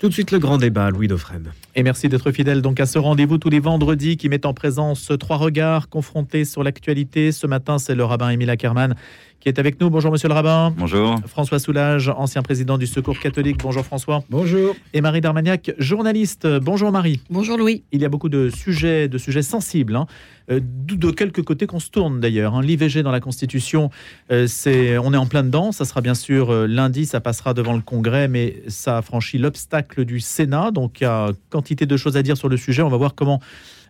Tout de suite le grand débat, Louis Dauphren. Et merci d'être fidèle donc à ce rendez-vous tous les vendredis qui met en présence trois regards confrontés sur l'actualité. Ce matin, c'est le rabbin Émile Ackermann qui est avec nous. Bonjour Monsieur le rabbin. Bonjour. François Soulage, ancien président du Secours catholique. Bonjour François. Bonjour. Et Marie Darmagnac, journaliste. Bonjour Marie. Bonjour Louis. Il y a beaucoup de sujets, de sujets sensibles, hein. euh, de quelques côtés qu'on se tourne d'ailleurs. Hein. L'IVG dans la Constitution, euh, c'est, on est en plein dedans. Ça sera bien sûr euh, lundi, ça passera devant le Congrès, mais ça a franchi l'obstacle du Sénat. Donc il y a quantité de choses à dire sur le sujet. On va voir comment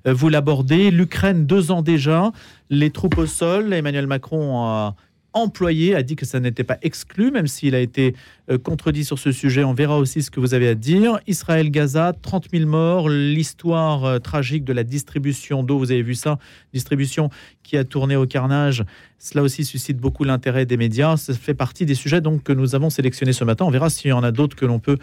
vous l'abordez. L'Ukraine, deux ans déjà, les troupes au sol. Emmanuel Macron a employé a dit que ça n'était pas exclu, même s'il a été euh, contredit sur ce sujet. On verra aussi ce que vous avez à dire. Israël-Gaza, 30 000 morts, l'histoire euh, tragique de la distribution d'eau, vous avez vu ça, distribution qui a tourné au carnage. Cela aussi suscite beaucoup l'intérêt des médias. Ça fait partie des sujets donc, que nous avons sélectionnés ce matin. On verra s'il y en a d'autres que l'on peut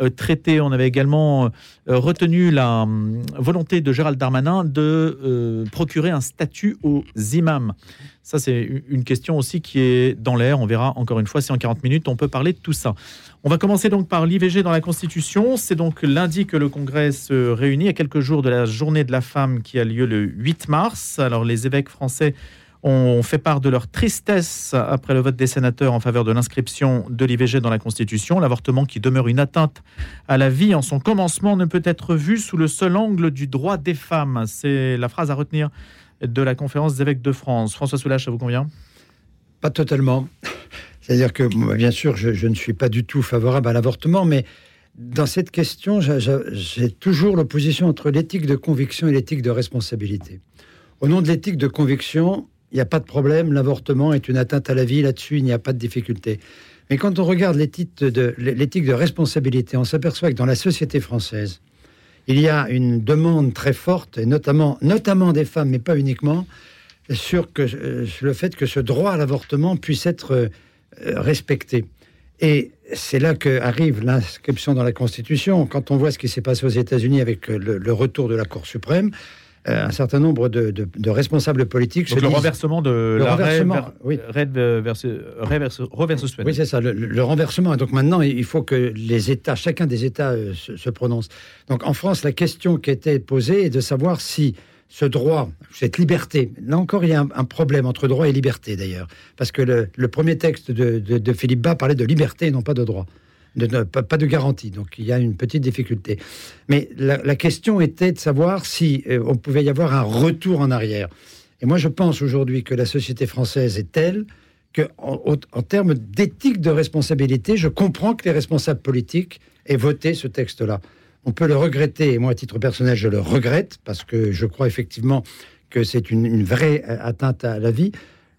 euh, traiter. On avait également retenu la hum, volonté de Gérald Darmanin de procurer un statut aux imams. Ça, c'est une question aussi qui est dans l'air. On verra encore une fois si en 40 minutes on peut parler de tout ça. On va commencer donc par l'IVG dans la Constitution. C'est donc lundi que le Congrès se réunit, à quelques jours de la journée de la femme qui a lieu le 8 mars. Alors les évêques français ont fait part de leur tristesse après le vote des sénateurs en faveur de l'inscription de l'IVG dans la Constitution. L'avortement qui demeure une atteinte à la vie en son commencement ne peut être vu sous le seul angle du droit des femmes. C'est la phrase à retenir de la conférence des évêques de France. François Soulage, ça vous convient? Pas totalement. C'est-à-dire que, bien sûr, je, ne suis pas du tout favorable à l'avortement, mais dans cette question, j'ai toujours l'opposition entre l'éthique de conviction et l'éthique de responsabilité. Au nom de l'éthique de conviction, il n'y a pas de problème, l'avortement est une atteinte à la vie, là-dessus, il n'y a pas de difficulté. Mais quand on regarde l'éthique de, de responsabilité, on s'aperçoit que dans la société française, il y a une demande très forte, et notamment, notamment des femmes, mais pas uniquement, sur, que, euh, le fait que ce droit à l'avortement puisse être euh, respecté. Et c'est là qu'arrive l'inscription dans la Constitution. Quand on voit ce qui s'est passé aux États-Unis avec le, retour de la Cour suprême, euh, un certain nombre de, responsables politiques. Donc le renversement de le la renversement, oui. versus, Oui, c'est ça, le, renversement. Donc maintenant, il faut que les États, chacun des États euh, se, prononce. Donc en France, la question qui était posée est de savoir si ce droit, cette liberté, là encore, il y a un, problème entre droit et liberté d'ailleurs, parce que le, premier texte de, de Philippe Bas parlait de liberté et non pas de droit pas, de garantie. Donc il y a une petite difficulté. Mais la, question était de savoir si euh, on pouvait y avoir un retour en arrière. Et moi, je pense aujourd'hui que la société française est telle que, en, termes d'éthique de responsabilité, je comprends que les responsables politiques aient voté ce texte-là. On peut le regretter, et moi, à titre personnel, je le regrette, parce que je crois effectivement que c'est une, vraie euh, atteinte à la vie.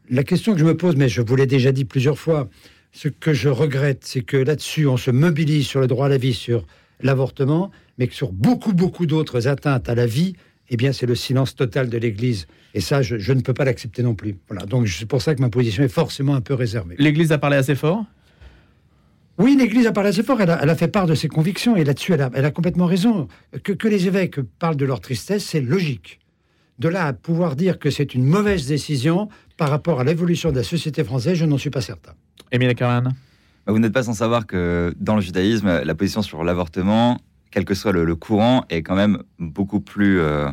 La question que je me pose, mais je vous l'ai déjà dit plusieurs fois, ce que je regrette, c'est que là-dessus, on se mobilise sur le droit à la vie, sur l'avortement, mais que sur beaucoup, beaucoup d'autres atteintes à la vie, eh bien, c'est le silence total de l'Église. Et ça, je, ne peux pas l'accepter non plus. Voilà. Donc, c'est pour ça que ma position est forcément un peu réservée. L'Église a parlé assez fort? Oui, l'Église a parlé assez fort, elle a, fait part de ses convictions, et là-dessus, elle a, complètement raison. Que, les évêques parlent de leur tristesse, c'est logique. De là à pouvoir dire que c'est une mauvaise décision par rapport à l'évolution de la société française, je n'en suis pas certain. Émile Caron bah, Vous n'êtes pas sans savoir que dans le judaïsme, la position sur l'avortement, quel que soit le, courant, est quand même beaucoup plus, euh,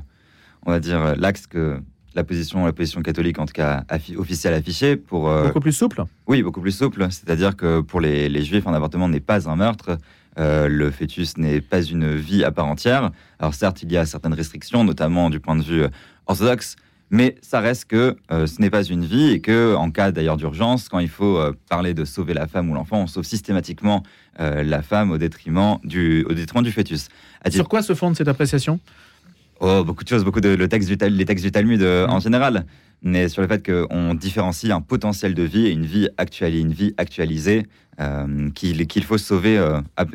on va dire, l'axe que la position, la position catholique, en tout cas officielle affichée. Pour, euh, beaucoup plus souple Oui, beaucoup plus souple. C'est-à-dire que pour les, juifs, un avortement n'est pas un meurtre. Euh, le fœtus n'est pas une vie à part entière. Alors certes, il y a certaines restrictions, notamment du point de vue orthodoxe, mais ça reste que euh, ce n'est pas une vie et que, en cas d'ailleurs d'urgence, quand il faut euh, parler de sauver la femme ou l'enfant, on sauve systématiquement euh, la femme au détriment du, au détriment du fœtus. Sur quoi se fonde cette appréciation? Oh, beaucoup de choses, beaucoup de le texte du, les textes du Talmud en mm. général, mais sur le fait qu'on différencie un potentiel de vie et une vie actuelle, une vie actualisée qu'il faut sauver,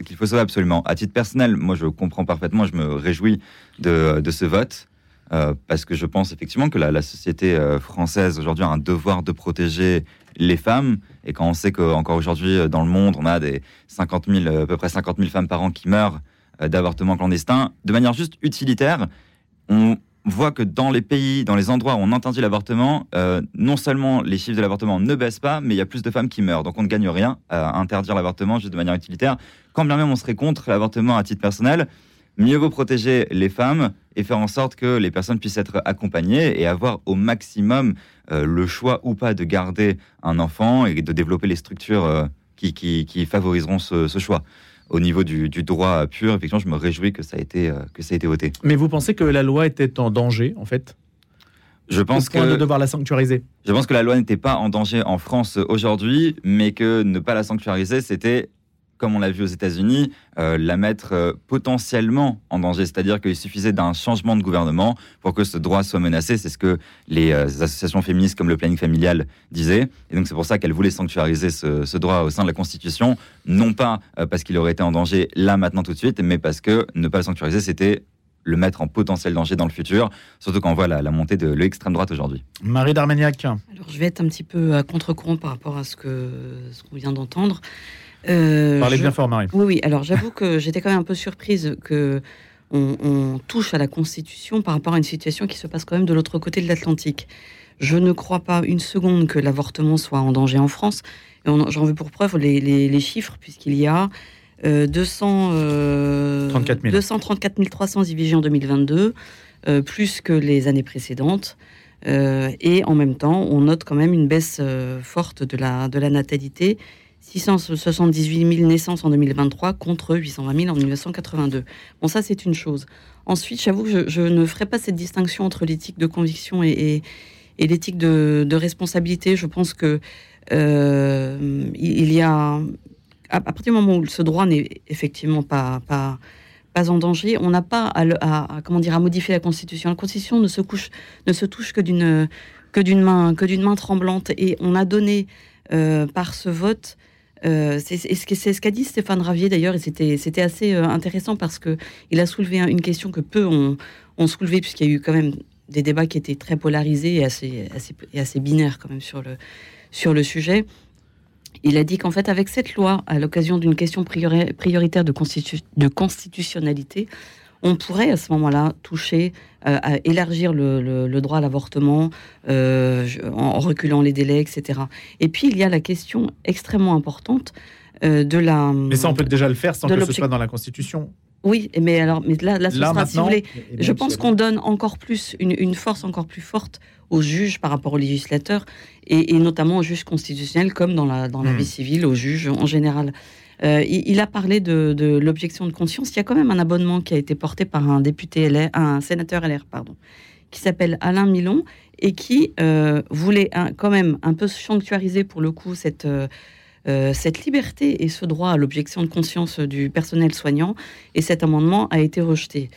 qu'il faut sauver absolument. À titre personnel, moi je comprends parfaitement, je me réjouis de, de ce vote. Euh, parce que je pense effectivement que la, société euh, française aujourd'hui a un devoir de protéger les femmes. Et quand on sait qu'encore aujourd'hui, euh, dans le monde, on a des 50 000, à peu près 50 000 femmes par an qui meurent d'avortements clandestins, de manière juste utilitaire, on, voit que dans les pays, dans les endroits où on interdit l'avortement, non seulement les chiffres de l'avortement ne baissent pas, mais il y a plus de femmes qui meurent. Donc on ne gagne rien à interdire l'avortement juste de manière utilitaire. Quand bien même on serait contre l'avortement à titre personnel, mieux vaut protéger les femmes et faire en sorte que les personnes puissent être accompagnées et avoir au maximum euh, le choix ou pas de garder un enfant et de développer les structures euh, qui, qui, favoriseront ce, ce choix au niveau du, droit pur, effectivement, je me réjouis que ça, a été, euh, que ça a été voté. Mais vous pensez que la loi était en danger, en fait? Je pense que de devoir la sanctuariser. Je pense que la loi n'était pas en danger en France aujourd'hui, mais que ne pas la sanctuariser, c'était comme on l'a vu aux États-Unis, euh, la mettre euh, potentiellement en danger. C'est-à-dire qu'il suffisait d'un changement de gouvernement pour que ce droit soit menacé. C'est ce que les euh, associations féministes comme le planning familial disaient. Et donc c'est pour ça qu'elles voulaient sanctuariser ce, droit au sein de la Constitution, non pas parce qu'il aurait été en danger là, maintenant, tout de suite, mais parce que ne pas le sanctuariser, c'était le mettre en potentiel danger dans le futur, surtout quand on voit la, montée de l'extrême droite aujourd'hui. Marie Darmagnac. Alors je vais être un petit peu à contre-courant par rapport à ce qu'on ce qu'on vient d'entendre. Euh, Parlez bien fort, Marie. Oui, oui. Alors, j'avoue que j'étais quand même un peu surprise que on, touche à la Constitution par rapport à une situation qui se passe quand même de l'autre côté de l'Atlantique. Je ne crois pas une seconde que l'avortement soit en danger en France. J'en veux pour preuve les, les, chiffres, puisqu'il y a euh, 200, euh, 234 300 IVG en 2022, euh, plus que les années précédentes. Euh, et en même temps, on note quand même une baisse forte de la, de la natalité 678 000 naissances en 2023 contre 820 000 en 1982. Bon, ça, c'est une chose. Ensuite, j'avoue que je, ne ferai pas cette distinction entre l'éthique de conviction et, l'éthique de, responsabilité. Je pense que euh, il y a, à partir du moment où ce droit n'est effectivement pas, pas, en danger, on n'a pas à, comment dire, à modifier la Constitution. La Constitution ne se, couche, ne se touche que d'une que d'une main, que d'une main tremblante. Et on a donné euh, par ce vote euh, c'est ce qu'a dit Stéphane Ravier d'ailleurs, et c'était assez euh, intéressant parce que il a soulevé une question que peu ont, soulevé, puisqu'il y a eu quand même des débats qui étaient très polarisés et assez, assez, binaires quand même sur le, sujet. Il a dit qu'en fait, avec cette loi, à l'occasion d'une question prioritaire de constitutionnalité, on pourrait à ce moment-là toucher euh, à élargir le, droit à l'avortement euh, en reculant les délais, etc. Et puis il y a la question extrêmement importante euh, de la. Mais ça, on peut déjà le faire sans que ce soit dans la Constitution. Oui, mais alors, mais là, là, ce sera, si vous voulez, je pense qu'on donne encore plus, une, force encore plus forte aux juges par rapport aux législateurs, et, notamment aux juges constitutionnels, comme dans la, dans la hmm. vie civile, aux juges en général. Euh, il, a parlé de, l'objection de conscience. Il y a quand même un abonnement qui a été porté par un député LR, un sénateur LR, pardon, qui s'appelle Alain Milon et qui euh, voulait quand même un peu sanctuariser pour le coup cette, euh, cette liberté et ce droit à l'objection de conscience du personnel soignant. Et cet amendement a été rejeté.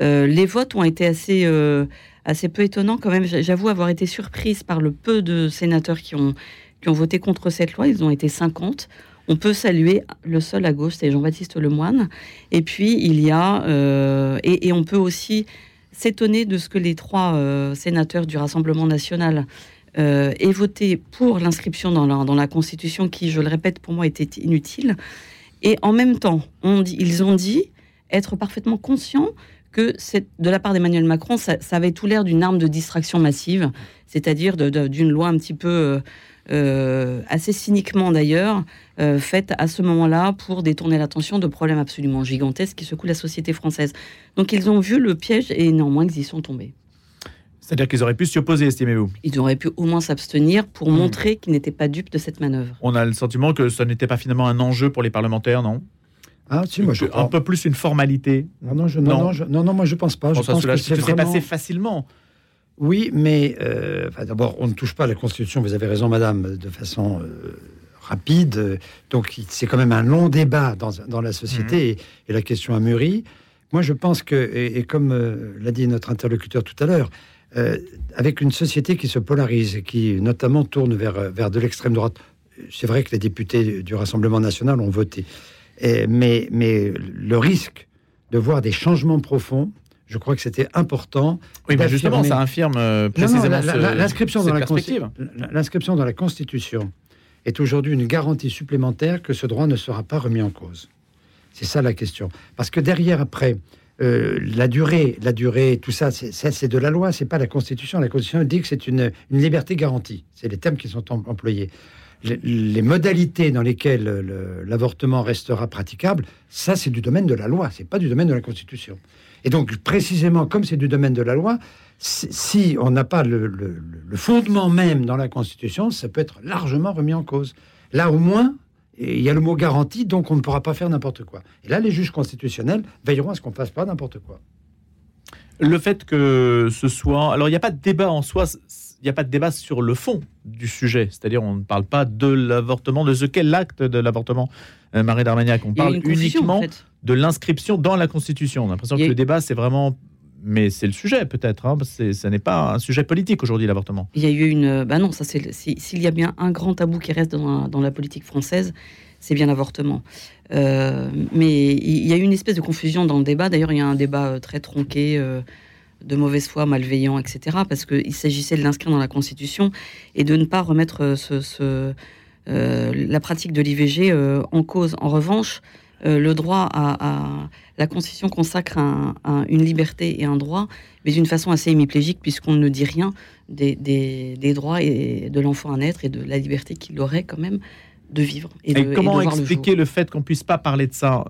les votes ont été assez, assez peu étonnants quand même. J'avoue avoir été surprise par le peu de sénateurs qui ont, qui ont voté contre cette loi. Ils ont été 50 on peut saluer le seul à gauche, c'est Jean-Baptiste Lemoine. Et puis, il y a. Euh, et, on peut aussi s'étonner de ce que les trois euh, sénateurs du Rassemblement national euh, aient voté pour l'inscription dans la, Constitution, qui, je le répète, pour moi était inutile. Et en même temps, ils ont dit être parfaitement conscients que de la part d'Emmanuel Macron, ça, avait tout l'air d'une arme de distraction massive, c'est-à-dire d'une loi un petit peu. Euh, assez cyniquement d'ailleurs, euh, faite à ce moment-là pour détourner l'attention de problèmes absolument gigantesques qui secouent la société française. Donc ils ont vu le piège et néanmoins ils y sont tombés. C'est-à-dire qu'ils auraient pu s'y opposer, estimez-vous? Ils auraient pu au moins s'abstenir pour hmm. montrer qu'ils n'étaient pas dupes de cette manœuvre. On a le sentiment que ça n'était pas finalement un enjeu pour les parlementaires, non? Ah, si, moi, je... Un peu plus une formalité. Non, non, je, non, non, non, moi je pense pas. je pense que c'est passé facilement. Oui, mais euh, d'abord, on ne touche pas à la Constitution, vous avez raison, madame, de façon euh, rapide. Donc, c'est quand même un long débat dans, la société mhm. et, la question a mûri. Moi, je pense que, et, comme euh, l'a dit notre interlocuteur tout à l'heure, avec une société qui se polarise et qui notamment tourne vers, vers de l'extrême droite, c'est vrai que les députés du Rassemblement national ont voté. mais, mais le risque de voir des changements profonds je crois que c'était important. Oui, mais justement, ça infirme précisément l'inscription dans, l'inscription dans la Constitution est aujourd'hui une garantie supplémentaire que ce droit ne sera pas remis en cause. C'est ça la question. Parce que derrière, après, euh, la durée, la durée, tout ça, c'est de la loi, c'est pas la Constitution. La Constitution dit que c'est une, liberté garantie. C'est les termes qui sont employés. Les, modalités dans lesquelles l'avortement restera praticable, ça, c'est du domaine de la loi, c'est pas du domaine de la Constitution. Et donc, précisément, comme c'est du domaine de la loi, si on n'a pas le, le, fondement même dans la Constitution, ça peut être largement remis en cause. Là, au moins, il y a le mot garantie, donc on ne pourra pas faire n'importe quoi. Et là, les juges constitutionnels veilleront à ce qu'on ne fasse pas n'importe quoi. Le fait que ce soit... Alors, il n'y a pas de débat en soi, il n'y a pas de débat sur le fond du sujet. C'est-à-dire, on ne parle pas de l'avortement, de ce qu'est l'acte de l'avortement, euh, Marie d'Armagnac. On parle uniquement de l'inscription dans la Constitution. On a l'impression que le débat, c'est vraiment mais c'est le sujet peut-être. Hein, ce n'est pas un sujet politique aujourd'hui l'avortement. Il y a eu une. Bah non, ça c'est. S'il y a bien un grand tabou qui reste dans, la politique française, c'est bien l'avortement. Euh, mais il y a eu une espèce de confusion dans le débat. D'ailleurs, il y a un débat euh, très tronqué. Euh, de mauvaise foi, malveillant, etc. Parce qu'il s'agissait de l'inscrire dans la Constitution et de ne pas remettre ce, la pratique de l'IVG en cause. En revanche, le droit à, la Constitution consacre une liberté et un droit, mais d'une façon assez hémiplégique, puisqu'on ne dit rien des, droits et de l'enfant à naître et de la liberté qu'il aurait quand même de vivre. Et, comment expliquer le, fait qu'on puisse pas parler de ça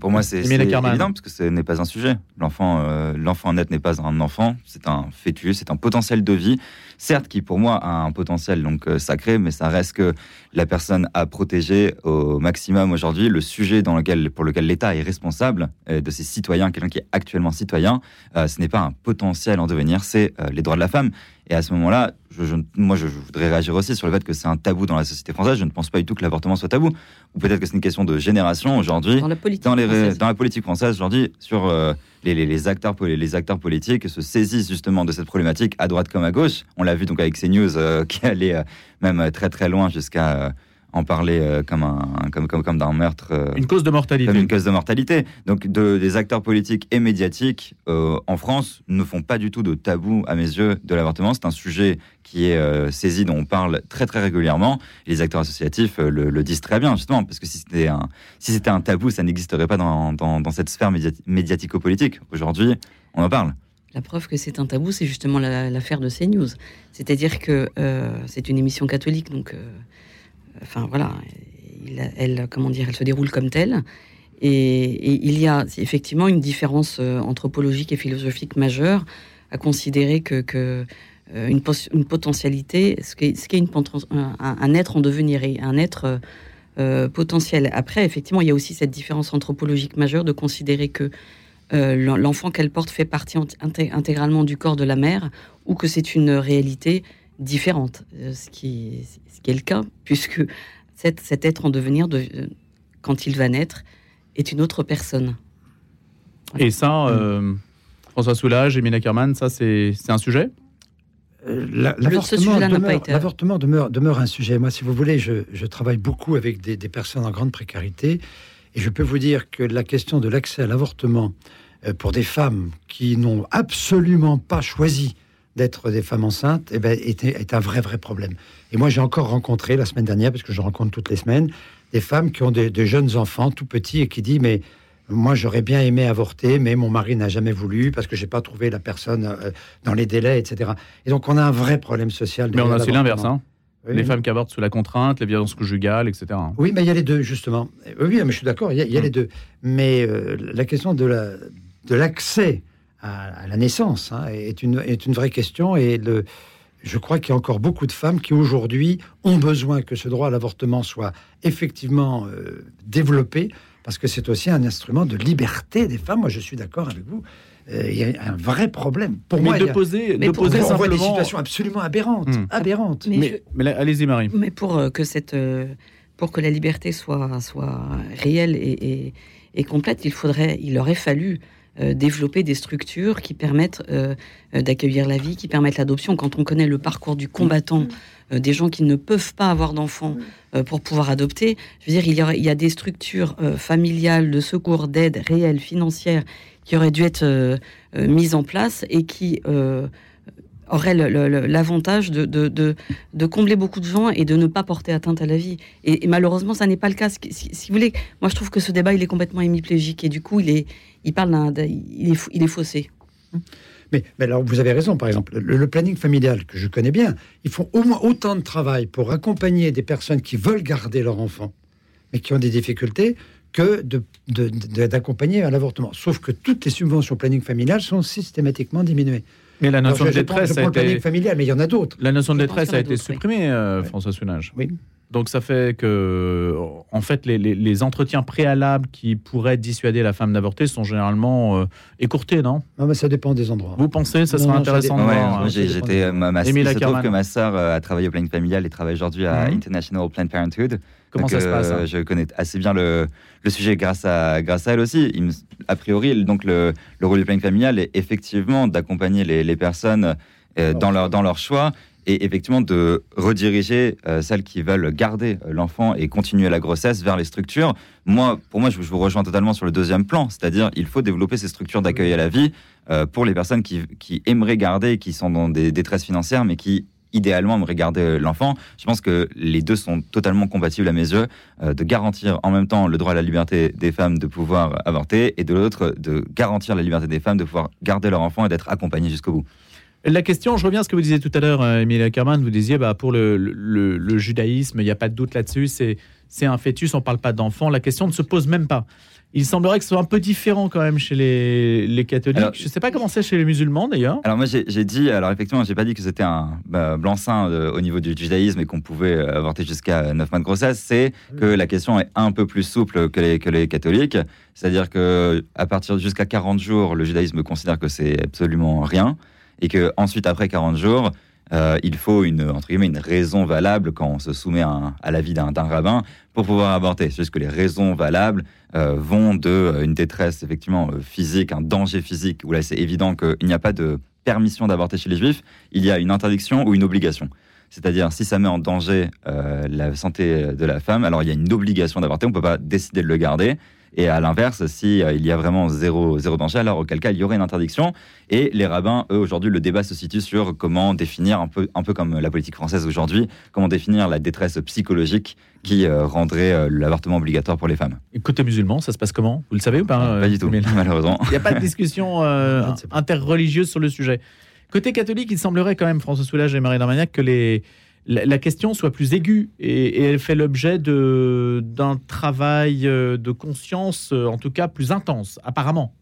pour moi, c'est évident parce que ce n'est pas un sujet. L'enfant, euh, l'enfant net n'est pas un enfant, c'est un fœtus, c'est un potentiel de vie certes qui pour moi a un potentiel donc euh, sacré, mais ça reste que la personne a protégé au maximum aujourd'hui le sujet dans lequel, pour lequel l'État est responsable euh, de ses citoyens, quelqu'un qui est actuellement citoyen. Euh, ce n'est pas un potentiel en devenir, c'est les droits de la femme. Et à ce moment-là, je, moi, je, voudrais réagir aussi sur le fait que c'est un tabou dans la société française. Je ne pense pas du tout que l'avortement soit tabou. Ou peut-être que c'est une question de génération aujourd'hui. Dans la politique dans, les, dans la politique française aujourd'hui, sur les, acteurs, politiques se saisissent justement de cette problématique à droite comme à gauche. On l'a vu donc avec CNews euh, qui allait euh, même très très loin jusqu'à euh, en parler euh, comme, un, comme, comme, comme d'un meurtre. Euh, une cause de mortalité. Comme une cause de mortalité. Donc de, des acteurs politiques et médiatiques euh, en France ne font pas du tout de tabou, à mes yeux, de l'avortement. C'est un sujet qui est saisi, dont on parle très très régulièrement. les acteurs associatifs le, disent très bien, justement, parce que si c'était un, si c'était un tabou, ça n'existerait pas dans, dans, dans, cette sphère médiatico-politique. Aujourd'hui, on en parle. La preuve que c'est un tabou, c'est justement l'affaire de CNews. C'est-à-dire que c'est une émission catholique, donc enfin voilà, elle, comment dire, elle se déroule comme telle. Et, il y a effectivement une différence euh, anthropologique et philosophique majeure à considérer que, euh, une, potentialité, ce qui est, une, un, être en devenir et un être euh, potentiel. Après, effectivement, il y a aussi cette différence anthropologique majeure de considérer que l'enfant qu'elle porte fait partie intégralement du corps de la mère ou que c'est une réalité différente, ce qui, quelqu'un, puisque cet, être en devenir, de, quand il va naître, est une autre personne. Et ça, euh, François Soulage, Emile Ackerman, ça c'est un sujet? Euh, L'avortement demeure, demeure, un sujet. Moi, si vous voulez, je, travaille beaucoup avec des, personnes en grande précarité. Et je peux vous dire que la question de l'accès à l'avortement euh, pour des femmes qui n'ont absolument pas choisi d'être des femmes enceintes eh ben, est, est, un vrai, vrai problème. Et moi, j'ai encore rencontré la semaine dernière, parce que je rencontre toutes les semaines, des femmes qui ont des, jeunes enfants tout petits et qui disent Mais moi, j'aurais bien aimé avorter, mais mon mari n'a jamais voulu parce que j'ai pas trouvé la personne euh, dans les délais, etc. Et donc, on a un vrai problème social. Mais on a aussi l'inverse, hein les femmes qui avortent sous la contrainte, les violences conjugales, etc. Oui, mais il y a les deux, justement. Oui, mais je suis d'accord, il y a, les deux. Mais euh, la question de l'accès la, de à, la naissance hein, est, une, est une vraie question. Et le, je crois qu'il y a encore beaucoup de femmes qui aujourd'hui ont besoin que ce droit à l'avortement soit effectivement euh, développé, parce que c'est aussi un instrument de liberté des femmes. Moi, je suis d'accord avec vous. Euh, il y a un vrai problème. Pour mais moi, de poser, de poser simplement... on voit des situations absolument aberrantes, hmm. aberrantes. Mais, mais, allez-y, Marie. Mais pour euh, que cette, pour que la liberté soit soit réelle et, et, et complète, il faudrait, il aurait fallu euh, développer des structures qui permettent euh, euh, d'accueillir la vie, qui permettent l'adoption. Quand on connaît le parcours du combattant, mm. des gens qui ne peuvent pas avoir d'enfants mm. pour pouvoir adopter, je veux dire, il y, a, il y a des structures familiales de secours, d'aide réelle, financière, qui auraient dû être mises en place et qui aurait l'avantage de, de, combler beaucoup de gens et de ne pas porter atteinte à la vie. Et, malheureusement, ça n'est pas le cas. Si, vous voulez, moi je trouve que ce débat, il est complètement hémiplégique et du coup, il, est, il, parle il, est, il est faussé. Mais, mais, alors, vous avez raison, par exemple, le, planning familial, que je connais bien, ils font au moins autant de travail pour accompagner des personnes qui veulent garder leur enfant, mais qui ont des difficultés, que d'accompagner de, à l'avortement. Sauf que toutes les subventions planning familial sont systématiquement diminuées. Mais la notion de détresse a été... familial, mais il y en a d'autres. La notion de détresse a, été supprimée, euh, François Sounage. Oui. Donc ça fait que, en fait, les, entretiens préalables qui pourraient dissuader la femme d'avorter sont généralement euh, écourtés, non? Non, mais ça dépend des endroits. Vous pensez ça serait intéressant de voir hein. J'étais, ma, ma, il se trouve que ma sœur euh, a travaillé au planning familial et travaille aujourd'hui à mhm. International Planned Parenthood. Comment ça se passe euh, Je connais assez bien le, le, sujet grâce à, grâce à elle aussi. Il, a priori, donc le, le, rôle du planning familial est effectivement d'accompagner les, les personnes dans, leur, dans leur choix et effectivement de rediriger euh, celles qui veulent garder euh, l'enfant et continuer la grossesse vers les structures. Moi, pour moi, je vous rejoins totalement sur le deuxième plan, c'est-à-dire il faut développer ces structures d'accueil à la vie euh, pour les personnes qui, qui, aimeraient garder, qui sont dans des détresses financières, mais qui idéalement aimeraient garder l'enfant. Je pense que les deux sont totalement compatibles à mes yeux, de garantir en même temps le droit à la liberté des femmes de pouvoir avorter et de l'autre de garantir la liberté des femmes de pouvoir garder leur enfant et d'être accompagnées jusqu'au bout. La question, je reviens à ce que vous disiez tout à l'heure, euh, Emilia Kerman, vous disiez bah, pour le, judaïsme, il n'y a pas de doute là-dessus, c'est un fœtus, on ne parle pas d'enfant, la question ne se pose même pas. Il semblerait que ce soit un peu différent quand même chez les, catholiques. je ne sais pas comment c'est chez les musulmans d'ailleurs. Alors moi j'ai dit, alors effectivement j'ai pas dit que c'était un bah, blanc-seing euh, au niveau du judaïsme et qu'on pouvait euh, avorter jusqu'à 9 mois de grossesse, c'est que la question est un peu plus souple que les, que les catholiques. C'est-à-dire que à partir jusqu'à 40 jours, le judaïsme considère que c'est absolument rien et que ensuite après 40 jours, euh, il faut une, entre guillemets, une raison valable quand on se soumet à, l'avis d'un rabbin pour pouvoir avorter. C'est juste que les raisons valables euh, vont de euh, une détresse effectivement physique, un danger physique, où là c'est évident qu'il n'y a pas de permission d'avorter chez les juifs, il y a une interdiction ou une obligation. C'est-à-dire, si ça met en danger la santé de la femme, alors il y a une obligation d'avorter, on ne peut pas décider de le garder. Et à l'inverse, si euh, il y a vraiment zéro, zéro danger, alors auquel cas il y aurait une interdiction. Et les rabbins, eux, aujourd'hui, le débat se situe sur comment définir, un peu, un peu comme la politique française aujourd'hui, comment définir la détresse psychologique qui euh, rendrait euh, l'avortement obligatoire pour les femmes. Et côté musulman, ça se passe comment? Vous le savez ou pas Pas du tout, malheureusement. Il n'y a pas de discussion interreligieuse sur le sujet. Côté catholique, il semblerait quand même, François Soulage et Marie Darmagnac, que les, la, question soit plus aiguë et, elle fait l'objet d'un travail euh, de conscience, euh, en tout cas plus intense, apparemment.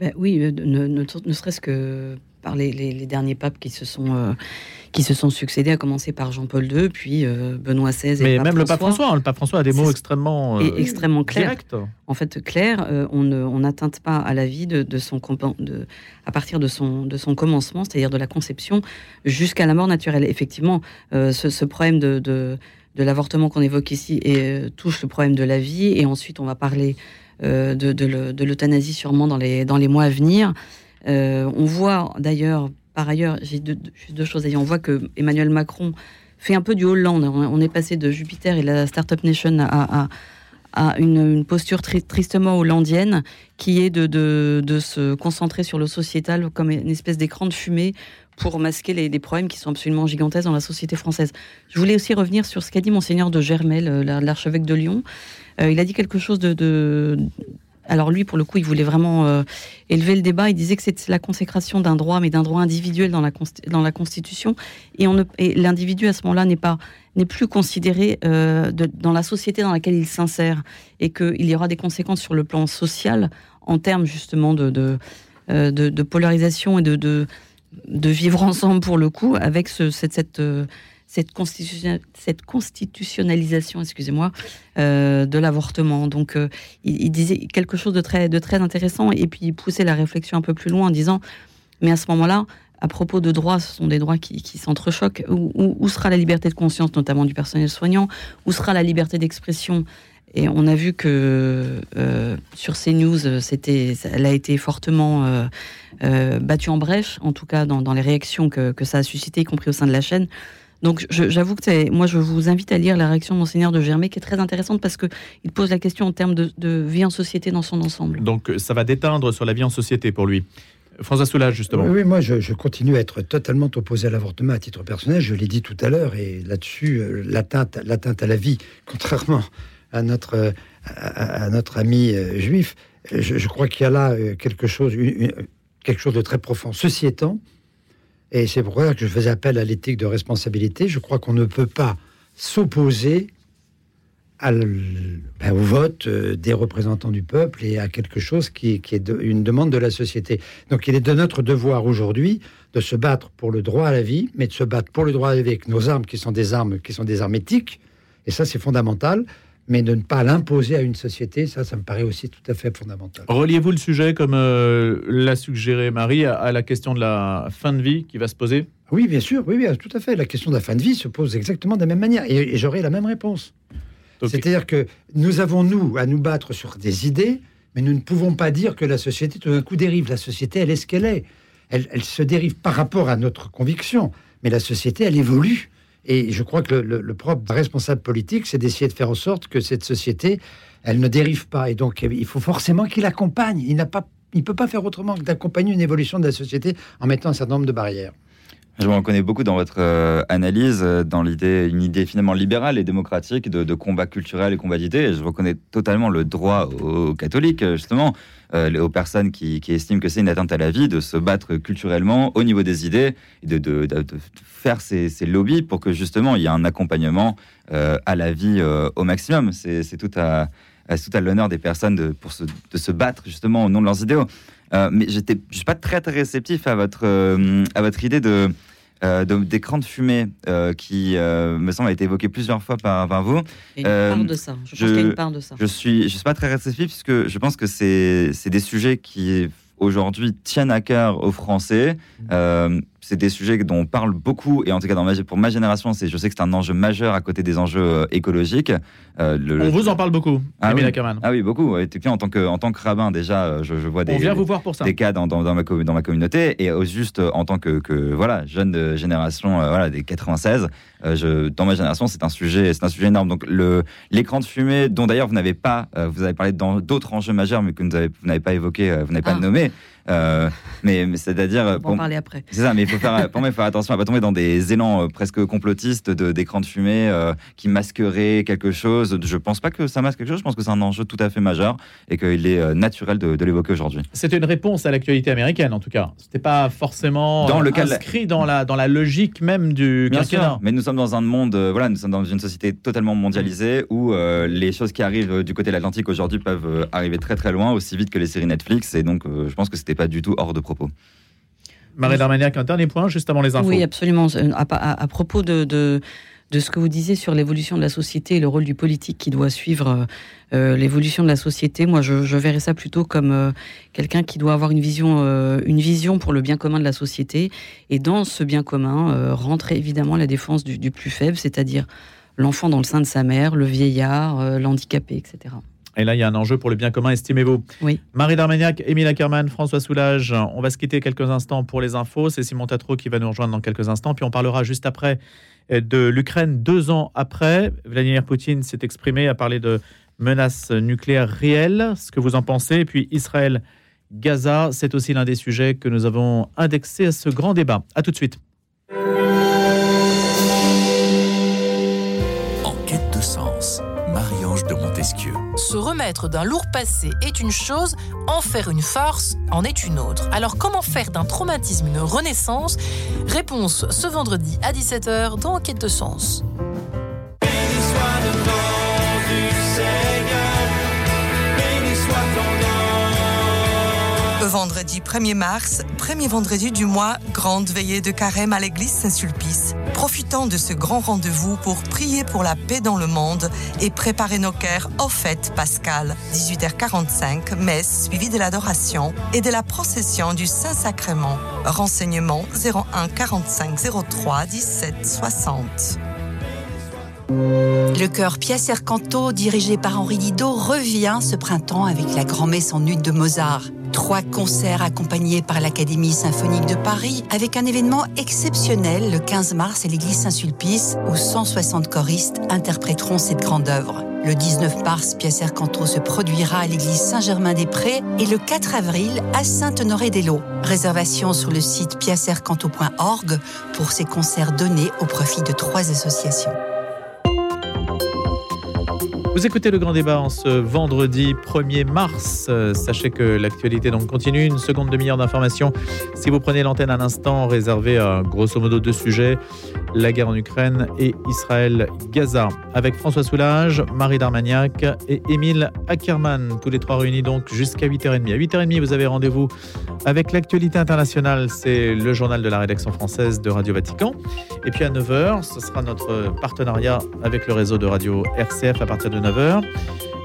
Ben oui, euh, ne, serait-ce que par les, derniers papes qui se sont qui se sont succédés, à commencer par Jean-Paul II, puis euh, Benoît XVI. Mais même le pape François, hein, le pape François a des mots extrêmement, euh, extrêmement clairs. Direct. En fait, clair, euh, on n'atteint pas à la vie de, son de, à partir de son, de son commencement, c'est-à-dire de la conception jusqu'à la mort naturelle. Effectivement, ce, problème de, de, l'avortement qu'on évoque ici et, touche le problème de la vie, et ensuite on va parler de, l'euthanasie sûrement dans les, dans les mois à venir. On voit d'ailleurs par ailleurs, j'ai deux, deux choses à dire. On voit que Emmanuel Macron fait un peu du Hollande. On est passé de Jupiter et la Startup Nation à, une, posture tristement hollandienne qui est de, se concentrer sur le sociétal comme une espèce d'écran de fumée pour masquer les, problèmes qui sont absolument gigantesques dans la société française. Je voulais aussi revenir sur ce qu'a dit monseigneur de Germel, l'archevêque de Lyon. Euh, il a dit quelque chose de, alors lui, pour le coup, il voulait vraiment euh, élever le débat. Il disait que c'est la consécration d'un droit, mais d'un droit individuel dans la, dans la Constitution. Et, l'individu, à ce moment-là, n'est pas n'est plus considéré euh, dans la société dans laquelle il s'insère. Et qu'il y aura des conséquences sur le plan social en termes justement de, de, euh, polarisation et de, de, vivre ensemble, pour le coup, avec ce, cette... cette cette, cette constitutionnalisation, excusez-moi, euh, de l'avortement. Donc, euh, il, disait quelque chose de très, de très intéressant et puis il poussait la réflexion un peu plus loin en disant, mais à ce moment-là, à propos de droits, ce sont des droits qui, qui s'entrechoquent. Où, où, sera la liberté de conscience, notamment du personnel soignant? Où sera la liberté d'expression? Et on a vu que euh, sur CNews, c'était, elle a été fortement battue en brèche, en tout cas dans, dans les réactions que, que, ça a suscité, y compris au sein de la chaîne. Donc j'avoue que moi je vous invite à lire la réaction de Monseigneur de Germay qui est très intéressante parce qu'il pose la question en termes de, vie en société dans son ensemble. Donc ça va déteindre sur la vie en société pour lui. François Soulage, justement. Oui, moi, je, continue à être totalement opposé à l'avortement à titre personnel. Je l'ai dit tout à l'heure, et là-dessus, euh, l'atteinte, à la vie, contrairement à notre, à, notre ami euh, juif, je, crois qu'il y a là euh, quelque chose, quelque chose de très profond. Ceci étant, et c'est pour ça que je faisais appel à l'éthique de responsabilité, je crois qu'on ne peut pas s'opposer ben, au vote euh, des représentants du peuple et à quelque chose qui, est une demande de la société. Donc il est de notre devoir aujourd'hui de se battre pour le droit à la vie, mais de se battre pour le droit à la vie avec nos armes qui sont des armes qui sont des armes éthiques. Et ça, c'est fondamental mais de ne pas l'imposer à une société, ça, ça me paraît aussi tout à fait fondamental. Reliez-vous le sujet, comme euh, l'a suggéré Marie, à, la question de la fin de vie qui va se poser? Oui, bien sûr, oui, oui, tout à fait. La question de la fin de vie se pose exactement de la même manière, et, et j'aurai la même réponse. C'est-à-dire que nous avons, nous, à nous battre sur des idées, mais nous ne pouvons pas dire que la société, tout d'un coup, dérive. La société, elle est ce qu'elle est. Elle, elle, se dérive par rapport à notre conviction. Mais la société, elle évolue. Et je crois que le, propre responsable politique, c'est d'essayer de faire en sorte que cette société, elle ne dérive pas. Et donc, il faut forcément qu'il accompagne. Il n'a pas, il peut pas faire autrement que d'accompagner une évolution de la société en mettant un certain nombre de barrières. Je me reconnais beaucoup dans votre euh, analyse, euh, dans l'idée, une idée finalement libérale et démocratique de, combat culturel et combat d'idées. je reconnais totalement le droit aux, catholiques, justement, euh, aux personnes qui, estiment que c'est une atteinte à la vie, de se battre culturellement au niveau des idées de, faire ces, lobbies pour que justement il y ait un accompagnement à la vie au maximum. C'est tout à, l'honneur des personnes pour de se battre justement au nom de leurs idéaux. Euh, mais j'étais, je suis pas très très réceptif à votre euh, à votre idée de euh, d'écran de fumée qui me semble a été évoqué plusieurs fois par, par vous. Il y a une part de ça. Je, pense qu'il y a une part de ça. Je suis, je suis pas très réceptif puisque je pense que c'est c'est des sujets qui aujourd'hui tiennent à cœur aux Français. Mmh c'est des sujets dont on parle beaucoup, et en tout cas dans ma, pour ma génération, c'est, je sais que c'est un enjeu majeur à côté des enjeux euh, écologiques. Euh, on vous en parle beaucoup, ah, oui. ah oui, beaucoup. Et en tant que, en tant que rabbin, déjà, euh, je, vois des, vous voir pour ça. des cas dans, dans, ma, dans ma communauté, et juste en tant que, que voilà, jeune de génération voilà, des 96, je, dans ma génération, c'est un sujet, c'est un sujet énorme. Donc l'écran de fumée, dont d'ailleurs vous n'avez pas, vous avez parlé d'autres enjeux majeurs, mais que vous n'avez pas évoqué, vous n'avez pas ah. nommé. Euh, mais, c'est-à-dire. On va en parler après. C'est ça, mais il faut faire, pour moi, il faut faire attention à pas tomber dans des élans euh, presque complotistes d'écran de, fumée euh, qui masqueraient quelque chose. Je pense pas que ça masque quelque chose, je pense que c'est un enjeu tout à fait majeur et qu'il est naturel de, l'évoquer aujourd'hui. C'était une réponse à l'actualité américaine, en tout cas. C'était pas forcément dans le inscrit dans, la, dans la logique même du Bien sûr, mais nous sommes dans un monde, voilà, nous sommes dans une société totalement mondialisée où les choses qui arrivent du côté de l'Atlantique aujourd'hui peuvent arriver très très loin, aussi vite que les séries Netflix. Et donc, je pense que c'était pas du tout hors de propos. Marie Darmaniac, un dernier point juste avant les infos. Oui, absolument. Euh, à, propos de, de, ce que vous disiez sur l'évolution de la société et le rôle du politique qui doit suivre euh, euh, l'évolution de la société, moi je, verrais ça plutôt comme quelqu'un qui doit avoir une vision, une vision pour le bien commun de la société. Et dans ce bien commun rentre évidemment la défense du, du plus faible, c'est-à-dire l'enfant dans le sein de sa mère, le vieillard, l'handicapé, etc. Et là, il y a un enjeu pour le bien commun, estimez-vous. Oui. Marie Darmagnac, Émile Ackermann, François Soulage. On va se quitter quelques instants pour les infos. C'est Simon Tatro qui va nous rejoindre dans quelques instants. Puis on parlera juste après de l'Ukraine. Deux ans après, Vladimir Poutine s'est exprimé, a parlé de menaces nucléaires réelles. Ce que vous en pensez. Et puis Israël, Gaza, c'est aussi l'un des sujets que nous avons indexé à ce grand débat. À tout de suite. Se remettre d'un lourd passé est une chose, en faire une farce en est une autre. Alors comment faire d'un traumatisme une renaissance? Réponse ce vendredi à 17h dans Enquête de sens. Vendredi 1er mars, premier vendredi du mois, grande veillée de carême à l'église Saint-Sulpice. Profitant de ce grand rendez-vous pour prier pour la paix dans le monde et préparer nos cœurs aux fêtes pascales. 18h45, messe suivie de l'adoration et de la procession du Saint-Sacrement. Renseignements 01 45 03 17 60. Le chœur Piacer Canto, dirigé par Henri Didot, revient ce printemps avec la grand-messe en nuit de Mozart. Trois concerts accompagnés par l'Académie symphonique de Paris, avec un événement exceptionnel le 15 mars à l'église Saint-Sulpice, où 160 choristes interpréteront cette grande œuvre. Le 19 mars, Piacer Canto se produira à l'église Saint-Germain-des-Prés et le 4 avril à Sainte-Honorée-des-Laux. Réservation sur le site piacercanto.org pour ces concerts donnés au profit de trois associations. Vous écoutez le grand débat en ce vendredi 1er mars. Euh, sachez que l'actualité continue. Une seconde demi-heure d'information. Si vous prenez l'antenne un instant, réservé à grosso modo deux sujets la guerre en Ukraine et Israël-Gaza. Avec François Soulage, Marie Darmagnac et Émile Ackermann. Tous les trois réunis donc jusqu'à 8h30. À 8h30, vous avez rendez-vous avec l'actualité internationale. C'est le journal de la rédaction française de Radio Vatican. Et puis à 9h, ce sera notre partenariat avec le réseau de radio RCF à partir de 9h.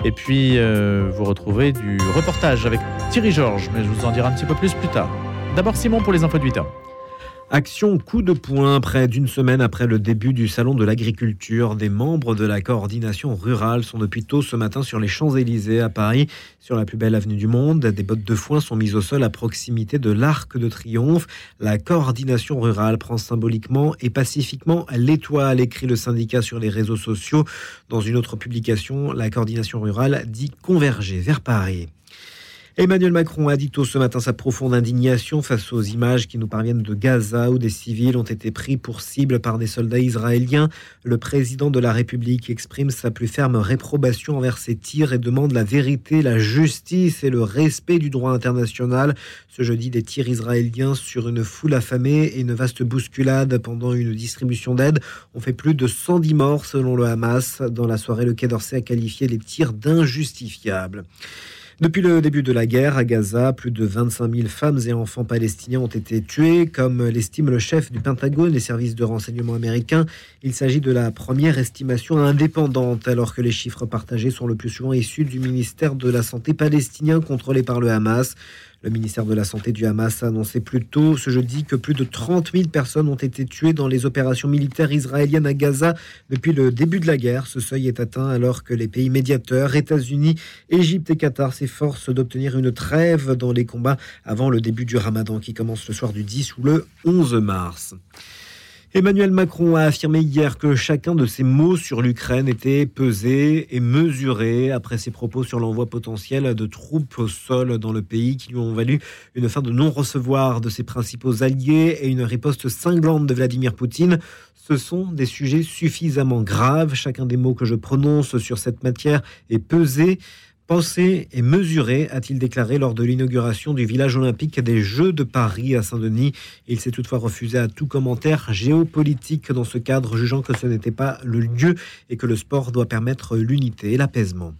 Et puis, euh, vous retrouverez du reportage avec Thierry Georges, mais je vous en dirai un petit peu plus plus tard. D'abord Simon pour les infos de 8h. Action coup de poing, près d'une semaine après le début du Salon de l'agriculture. Des membres de la coordination rurale sont depuis tôt ce matin sur les Champs-Élysées à Paris, sur la plus belle avenue du monde. Des bottes de foin sont mises au sol à proximité de l'Arc de Triomphe. La coordination rurale prend symboliquement et pacifiquement l'étoile, écrit le syndicat sur les réseaux sociaux. Dans une autre publication, la coordination rurale dit converger vers Paris. Emmanuel Macron a dit tôt ce matin sa profonde indignation face aux images qui nous parviennent de Gaza où des civils ont été pris pour cible par des soldats israéliens. Le président de la République exprime sa plus ferme réprobation envers ces tirs et demande la vérité, la justice et le respect du droit international. Ce jeudi, des tirs israéliens sur une foule affamée et une vaste bousculade pendant une distribution d'aide ont fait plus de 110 morts selon le Hamas. Dans la soirée, le Quai d'Orsay a qualifié les tirs d'injustifiables. Depuis le début de la guerre à Gaza, plus de 25 000 femmes et enfants palestiniens ont été tués, comme l'estime le chef du Pentagone, les services de renseignement américains. Il s'agit de la première estimation indépendante, alors que les chiffres partagés sont le plus souvent issus du ministère de la Santé palestinien contrôlé par le Hamas. Le ministère de la Santé du Hamas a annoncé plus tôt ce jeudi que plus de 30 000 personnes ont été tuées dans les opérations militaires israéliennes à Gaza depuis le début de la guerre. Ce seuil est atteint alors que les pays médiateurs, États-Unis, Égypte et Qatar, s'efforcent d'obtenir une trêve dans les combats avant le début du ramadan qui commence le soir du 10 ou le 11 mars. Emmanuel Macron a affirmé hier que chacun de ses mots sur l'Ukraine était pesé et mesuré après ses propos sur l'envoi potentiel de troupes au sol dans le pays qui lui ont valu une fin de non-recevoir de ses principaux alliés et une riposte cinglante de Vladimir Poutine. Ce sont des sujets suffisamment graves. Chacun des mots que je prononce sur cette matière est pesé pensé et mesuré, a-t-il déclaré lors de l'inauguration du village olympique des Jeux de Paris à Saint-Denis. Il s'est toutefois refusé à tout commentaire géopolitique dans ce cadre, jugeant que ce n'était pas le lieu et que le sport doit permettre l'unité et l'apaisement.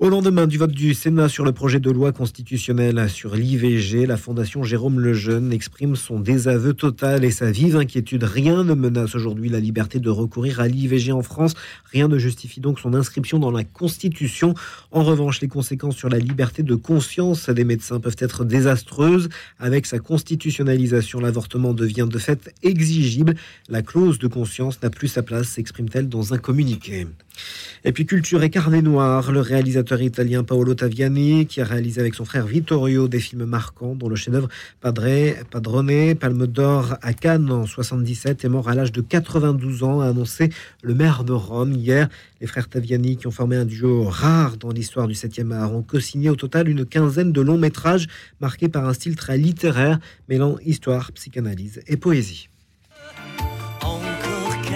Au lendemain du vote du Sénat sur le projet de loi constitutionnelle sur l'IVG, la Fondation Jérôme Lejeune exprime son désaveu total et sa vive inquiétude. Rien ne menace aujourd'hui la liberté de recourir à l'IVG en France. Rien ne justifie donc son inscription dans la Constitution. En revanche, les conséquences sur la liberté de conscience des médecins peuvent être désastreuses. Avec sa constitutionnalisation, l'avortement devient de fait exigible. La clause de conscience n'a plus sa place, s'exprime-t-elle dans un communiqué. Et puis culture et carnet noir, le réalisateur italien Paolo Taviani, qui a réalisé avec son frère Vittorio des films marquants, dont le chef-d'œuvre Padre, Padrone, Palme d'Or à Cannes en 77, est mort à l'âge de 92 ans, a annoncé le maire de Rome hier. Les frères Taviani, qui ont formé un duo rare dans l'histoire du 7e art, ont co-signé au total une quinzaine de longs métrages marqués par un style très littéraire, mêlant histoire, psychanalyse et poésie.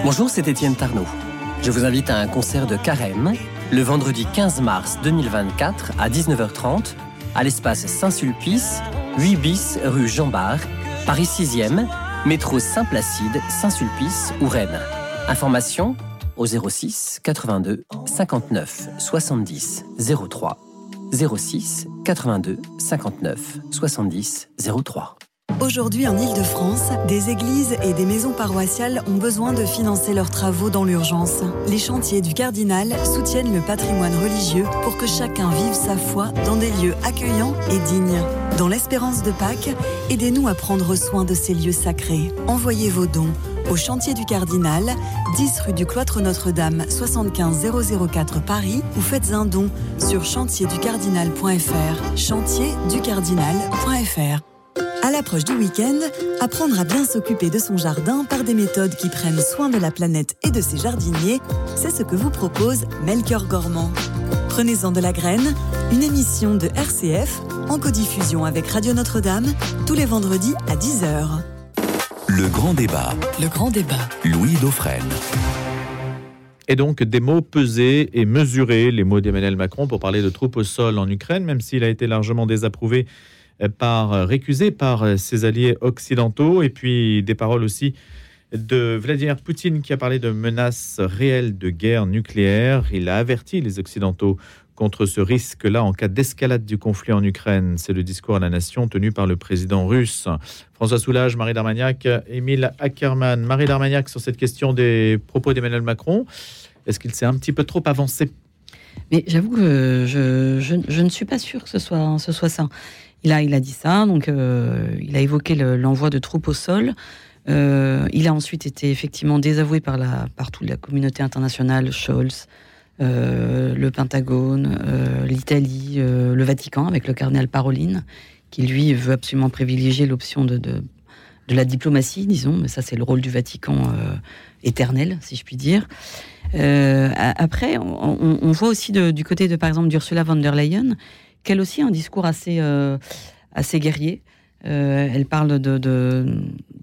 Bonjour, c'est Étienne Tarnot. Je vous invite à un concert de Carême le vendredi 15 mars 2024 à 19h30 à l'espace Saint-Sulpice, 8 bis rue Jean Bart, Paris 6e, métro Saint-Placide, Saint-Sulpice ou Rennes. Information au 06 82 59 70 03 06 82 59 70 03. Aujourd'hui en Ile-de-France, des églises et des maisons paroissiales ont besoin de financer leurs travaux dans l'urgence. Les chantiers du Cardinal soutiennent le patrimoine religieux pour que chacun vive sa foi dans des lieux accueillants et dignes. Dans l'espérance de Pâques, aidez-nous à prendre soin de ces lieux sacrés. Envoyez vos dons au chantier du Cardinal, 10 rue du Cloître Notre-Dame, 75 004 Paris, ou faites un don sur chantierducardinal.fr. Chantierducardinal.fr. À l'approche du week-end, apprendre à bien s'occuper de son jardin par des méthodes qui prennent soin de la planète et de ses jardiniers, c'est ce que vous propose Melchior Gormand. Prenez-en de la graine, une émission de RCF en codiffusion avec Radio Notre-Dame tous les vendredis à 10h. Le grand débat. Le grand débat. Louis Dauphren. Et donc des mots pesés et mesurés, les mots d'Emmanuel Macron pour parler de troupes au sol en Ukraine, même s'il a été largement désapprouvé par, récusé par ses alliés occidentaux, et puis des paroles aussi de Vladimir Poutine qui a parlé de menaces réelles de guerre nucléaire. Il a averti les Occidentaux contre ce risque-là en cas d'escalade du conflit en Ukraine. C'est le discours à la nation tenu par le président russe. François Soulage, Marie Darmagnac, Émile Ackermann. Marie Darmagnac, sur cette question des propos d'Emmanuel Macron, est-ce qu'il s'est un petit peu trop avancé? Mais j'avoue que je, ne suis pas sûr que ce ce soit ça. Il a, il a dit ça, donc euh, il a évoqué l'envoi de troupes au sol. Euh, il a ensuite été effectivement désavoué par, la, toute la communauté internationale, Scholz, euh, le Pentagone, l'Italie, le Vatican, avec le cardinal Paroline, qui lui veut absolument privilégier l'option de, de, la diplomatie, disons, mais ça c'est le rôle du Vatican éternel, si je puis dire. après, on, voit aussi du côté de, par exemple, d'Ursula von der Leyen, qu'elle aussi a un discours assez, assez guerrier. Euh, elle parle de, de,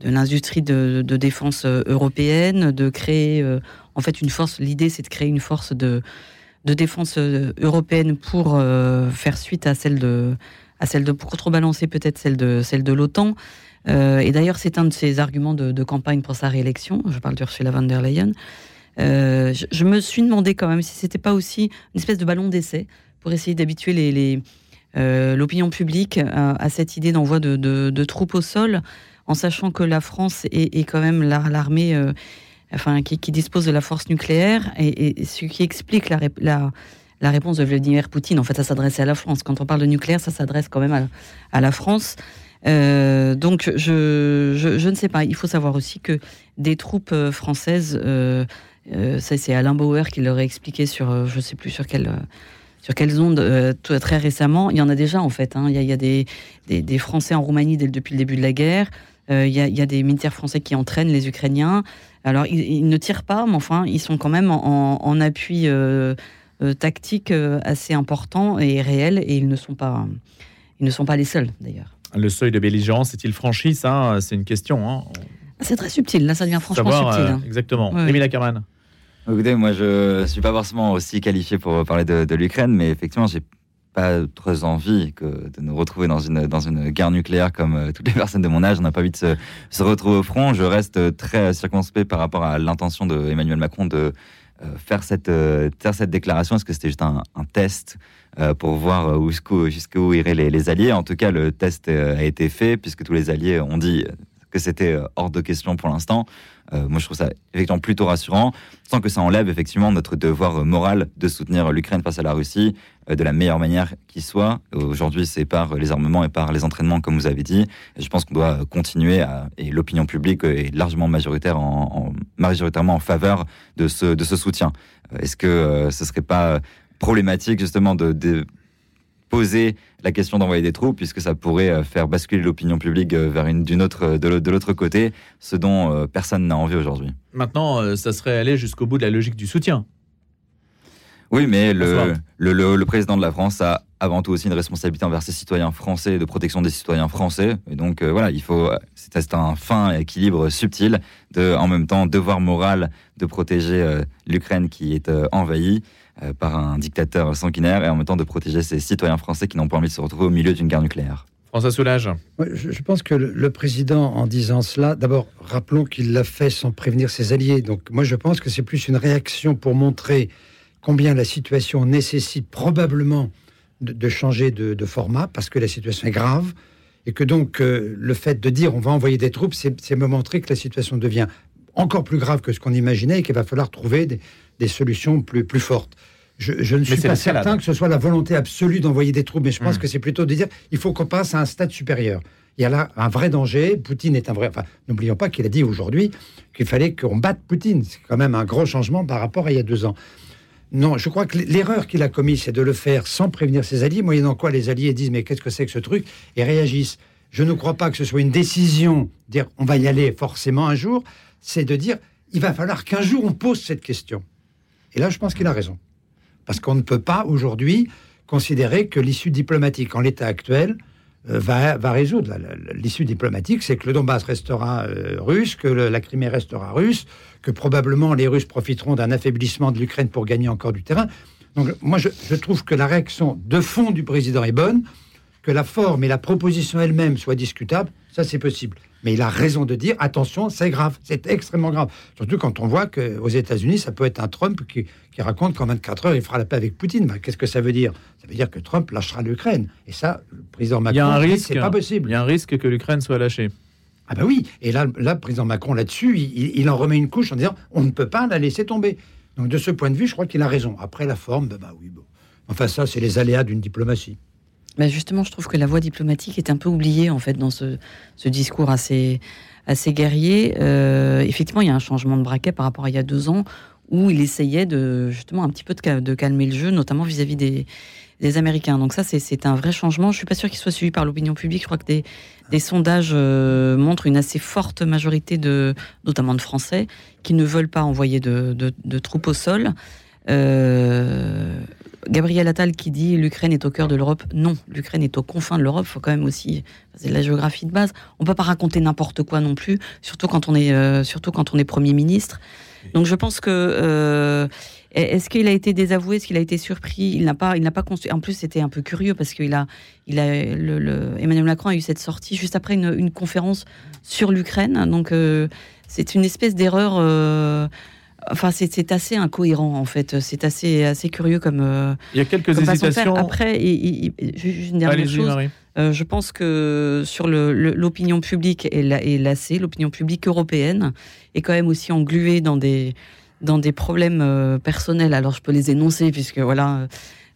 l'industrie de, défense euh, européenne, de créer euh, en fait une force. L'idée, c'est de créer une force de, défense européenne pour faire suite à celle de, à celle de pour contrebalancer peut-être celle de celle de l'OTAN. et d'ailleurs, c'est un de ses arguments de, campagne pour sa réélection. Je parle d'Ursula von der Leyen. Je, me suis demandé quand même si c'était pas aussi une espèce de ballon d'essai pour essayer d'habituer euh, l'opinion publique à, cette idée d'envoi de, troupes au sol, en sachant que la France est, quand même l'armée euh, enfin, qui, dispose de la force nucléaire, et, ce qui explique la, réponse de Vladimir Poutine. En fait, ça s'adressait à la France. Quand on parle de nucléaire, ça s'adresse quand même à, la France. Euh, donc, je, je, ne sais pas. Il faut savoir aussi que des troupes françaises, ça c'est Alain Bauer qui leur a expliqué sur, je ne sais plus sur quelle sur quelles ondes euh, très récemment. Il y en a déjà en fait. Hein. Il, y a, des, des, Français en Roumanie depuis le début de la guerre. Euh, il, y a, des militaires français qui entraînent les Ukrainiens. Alors ils, ne tirent pas, mais enfin ils sont quand même en, appui euh, tactique assez important et réel, et ils ne sont pas, ils ne sont pas les seuls d'ailleurs. Le seuil de belligérance est-il franchi? Ça, c'est une question. Hein. C'est très subtil. Là, ça devient franchement subtil. Hein. Exactement. Oui. Émile. Écoutez, moi, je suis pas forcément aussi qualifié pour parler de, l'Ukraine, mais effectivement, j'ai pas trop envie que de nous retrouver dans une, dans une guerre nucléaire comme euh, toutes les personnes de mon âge. On n'a pas envie de se, se, retrouver au front. Je reste très circonspect par rapport à l'intention d'Emmanuel Macron de euh, faire, cette, euh, faire cette déclaration. Est-ce que c'était juste un, test pour voir jusqu'où iraient les, les, alliés? En tout cas, le test a été fait puisque tous les alliés ont dit que c'était hors de question pour l'instant. Euh, moi, je trouve ça effectivement plutôt rassurant, sans que ça enlève effectivement notre devoir moral de soutenir l'Ukraine face à la Russie euh, de la meilleure manière qui soit. Aujourd'hui, c'est par les armements et par les entraînements, comme vous avez dit. je pense qu'on doit continuer, à, et l'opinion publique est largement majoritaire en, majoritairement en faveur de ce, de ce soutien. Euh, est-ce que ce serait pas problématique justement de, de poser la question d'envoyer des troupes, puisque ça pourrait euh, faire basculer l'opinion publique euh, vers une d'une autre de l'autre côté, ce dont euh, personne n'a envie aujourd'hui. Maintenant, ça serait aller jusqu'au bout de la logique du soutien. Oui, mais le, le, président de la France a avant tout aussi une responsabilité envers ses citoyens français, de protection des citoyens français. Et donc voilà, il faut, c'est un fin équilibre subtil de, en même temps, devoir moral de protéger l'Ukraine qui est envahie euh, par un dictateur sanguinaire et en même temps de protéger ses citoyens français qui n'ont pas envie de se retrouver au milieu d'une guerre nucléaire. François Soulage. je, pense que le, président, en disant cela, d'abord, rappelons qu'il l'a fait sans prévenir ses alliés. Donc, moi, je pense que c'est plus une réaction pour montrer combien la situation nécessite probablement de, changer de, format, parce que la situation est grave, et que donc euh, le fait de dire on va envoyer des troupes, c'est me montrer que la situation devient encore plus grave que ce qu'on imaginait et qu'il va falloir trouver des, des solutions plus, plus fortes. Je, ne suis pas certain que ce soit la volonté absolue d'envoyer des troupes, mais je pense hmm. que c'est plutôt de dire il faut qu'on passe à un stade supérieur. Il y a là un vrai danger. Poutine est un vrai. Enfin, n'oublions pas qu'il a dit aujourd'hui qu'il fallait qu'on batte Poutine. C'est quand même un gros changement par rapport à il y a deux ans. Non, je crois que l'erreur qu'il a commise, c'est de le faire sans prévenir ses alliés, moyennant quoi les alliés disent mais qu'est-ce que c'est que ce truc? Et réagissent. je ne crois pas que ce soit une décision, dire on va y aller forcément un jour, c'est de dire il va falloir qu'un jour on pose cette question. Et là, je pense qu'il a raison. Parce qu'on ne peut pas aujourd'hui considérer que l'issue diplomatique en l'état actuel euh, va, va, résoudre. L'issue diplomatique, c'est que le Donbass restera euh, russe, que la Crimée restera russe, que probablement les Russes profiteront d'un affaiblissement de l'Ukraine pour gagner encore du terrain. Donc moi, je, je, trouve que la réaction de fond du président est bonne, que la forme et la proposition elle-même soient discutables, ça c'est possible. Mais il a raison de dire attention, c'est grave, c'est extrêmement grave. Surtout quand on voit qu'aux États-Unis, ça peut être un Trump qui, raconte qu'en 24 heures, il fera la paix avec Poutine. Ben, qu'est-ce que ça veut dire? Ça veut dire que Trump lâchera l'Ukraine. Et ça, le président Macron, c'est pas possible. Il y a un risque que l'Ukraine soit lâchée. Ah ben oui, et là, là le président Macron là-dessus, il, en remet une couche en disant on ne peut pas la laisser tomber. Donc de ce point de vue, je crois qu'il a raison. Après la forme, ben, ben oui, bon. Enfin ça, c'est les aléas d'une diplomatie. Bah, justement, je trouve que la voie diplomatique est un peu oubliée en fait dans ce, discours assez, guerrier. Euh, effectivement, il y a un changement de braquet par rapport à il y a deux ans où il essayait de justement un petit peu de, calmer le jeu, notamment vis-à-vis des, Américains. Donc ça, c'est un vrai changement. Je suis pas sûr qu'il soit suivi par l'opinion publique. Je crois que des, sondages euh, montrent une assez forte majorité notamment de Français, qui ne veulent pas envoyer de, de troupes au sol. Euh, Gabriel Attal qui dit l'Ukraine est au cœur de l'Europe. Non, l'Ukraine est aux confins de l'Europe. Il faut quand même aussi, c'est la géographie de base. On peut pas raconter n'importe quoi non plus, surtout quand on est, euh, surtout quand on est premier ministre. Donc je pense que euh, est-ce qu'il a été désavoué, est-ce qu'il a été surpris? Il n'a pas, il n'a pas construit. En plus, c'était un peu curieux parce qu'il a, il a, Emmanuel Macron a eu cette sortie juste après une, conférence sur l'Ukraine. Donc euh, c'est une espèce d'erreur. Enfin, c'est assez incohérent en fait. C'est assez assez curieux comme. Euh, il y a quelques hésitations. Après, juste une dernière chose. Euh, je pense que sur l'opinion publique et lassée, l'opinion publique européenne est quand même aussi engluée dans des dans des problèmes euh, personnels. Alors je peux les énoncer puisque voilà,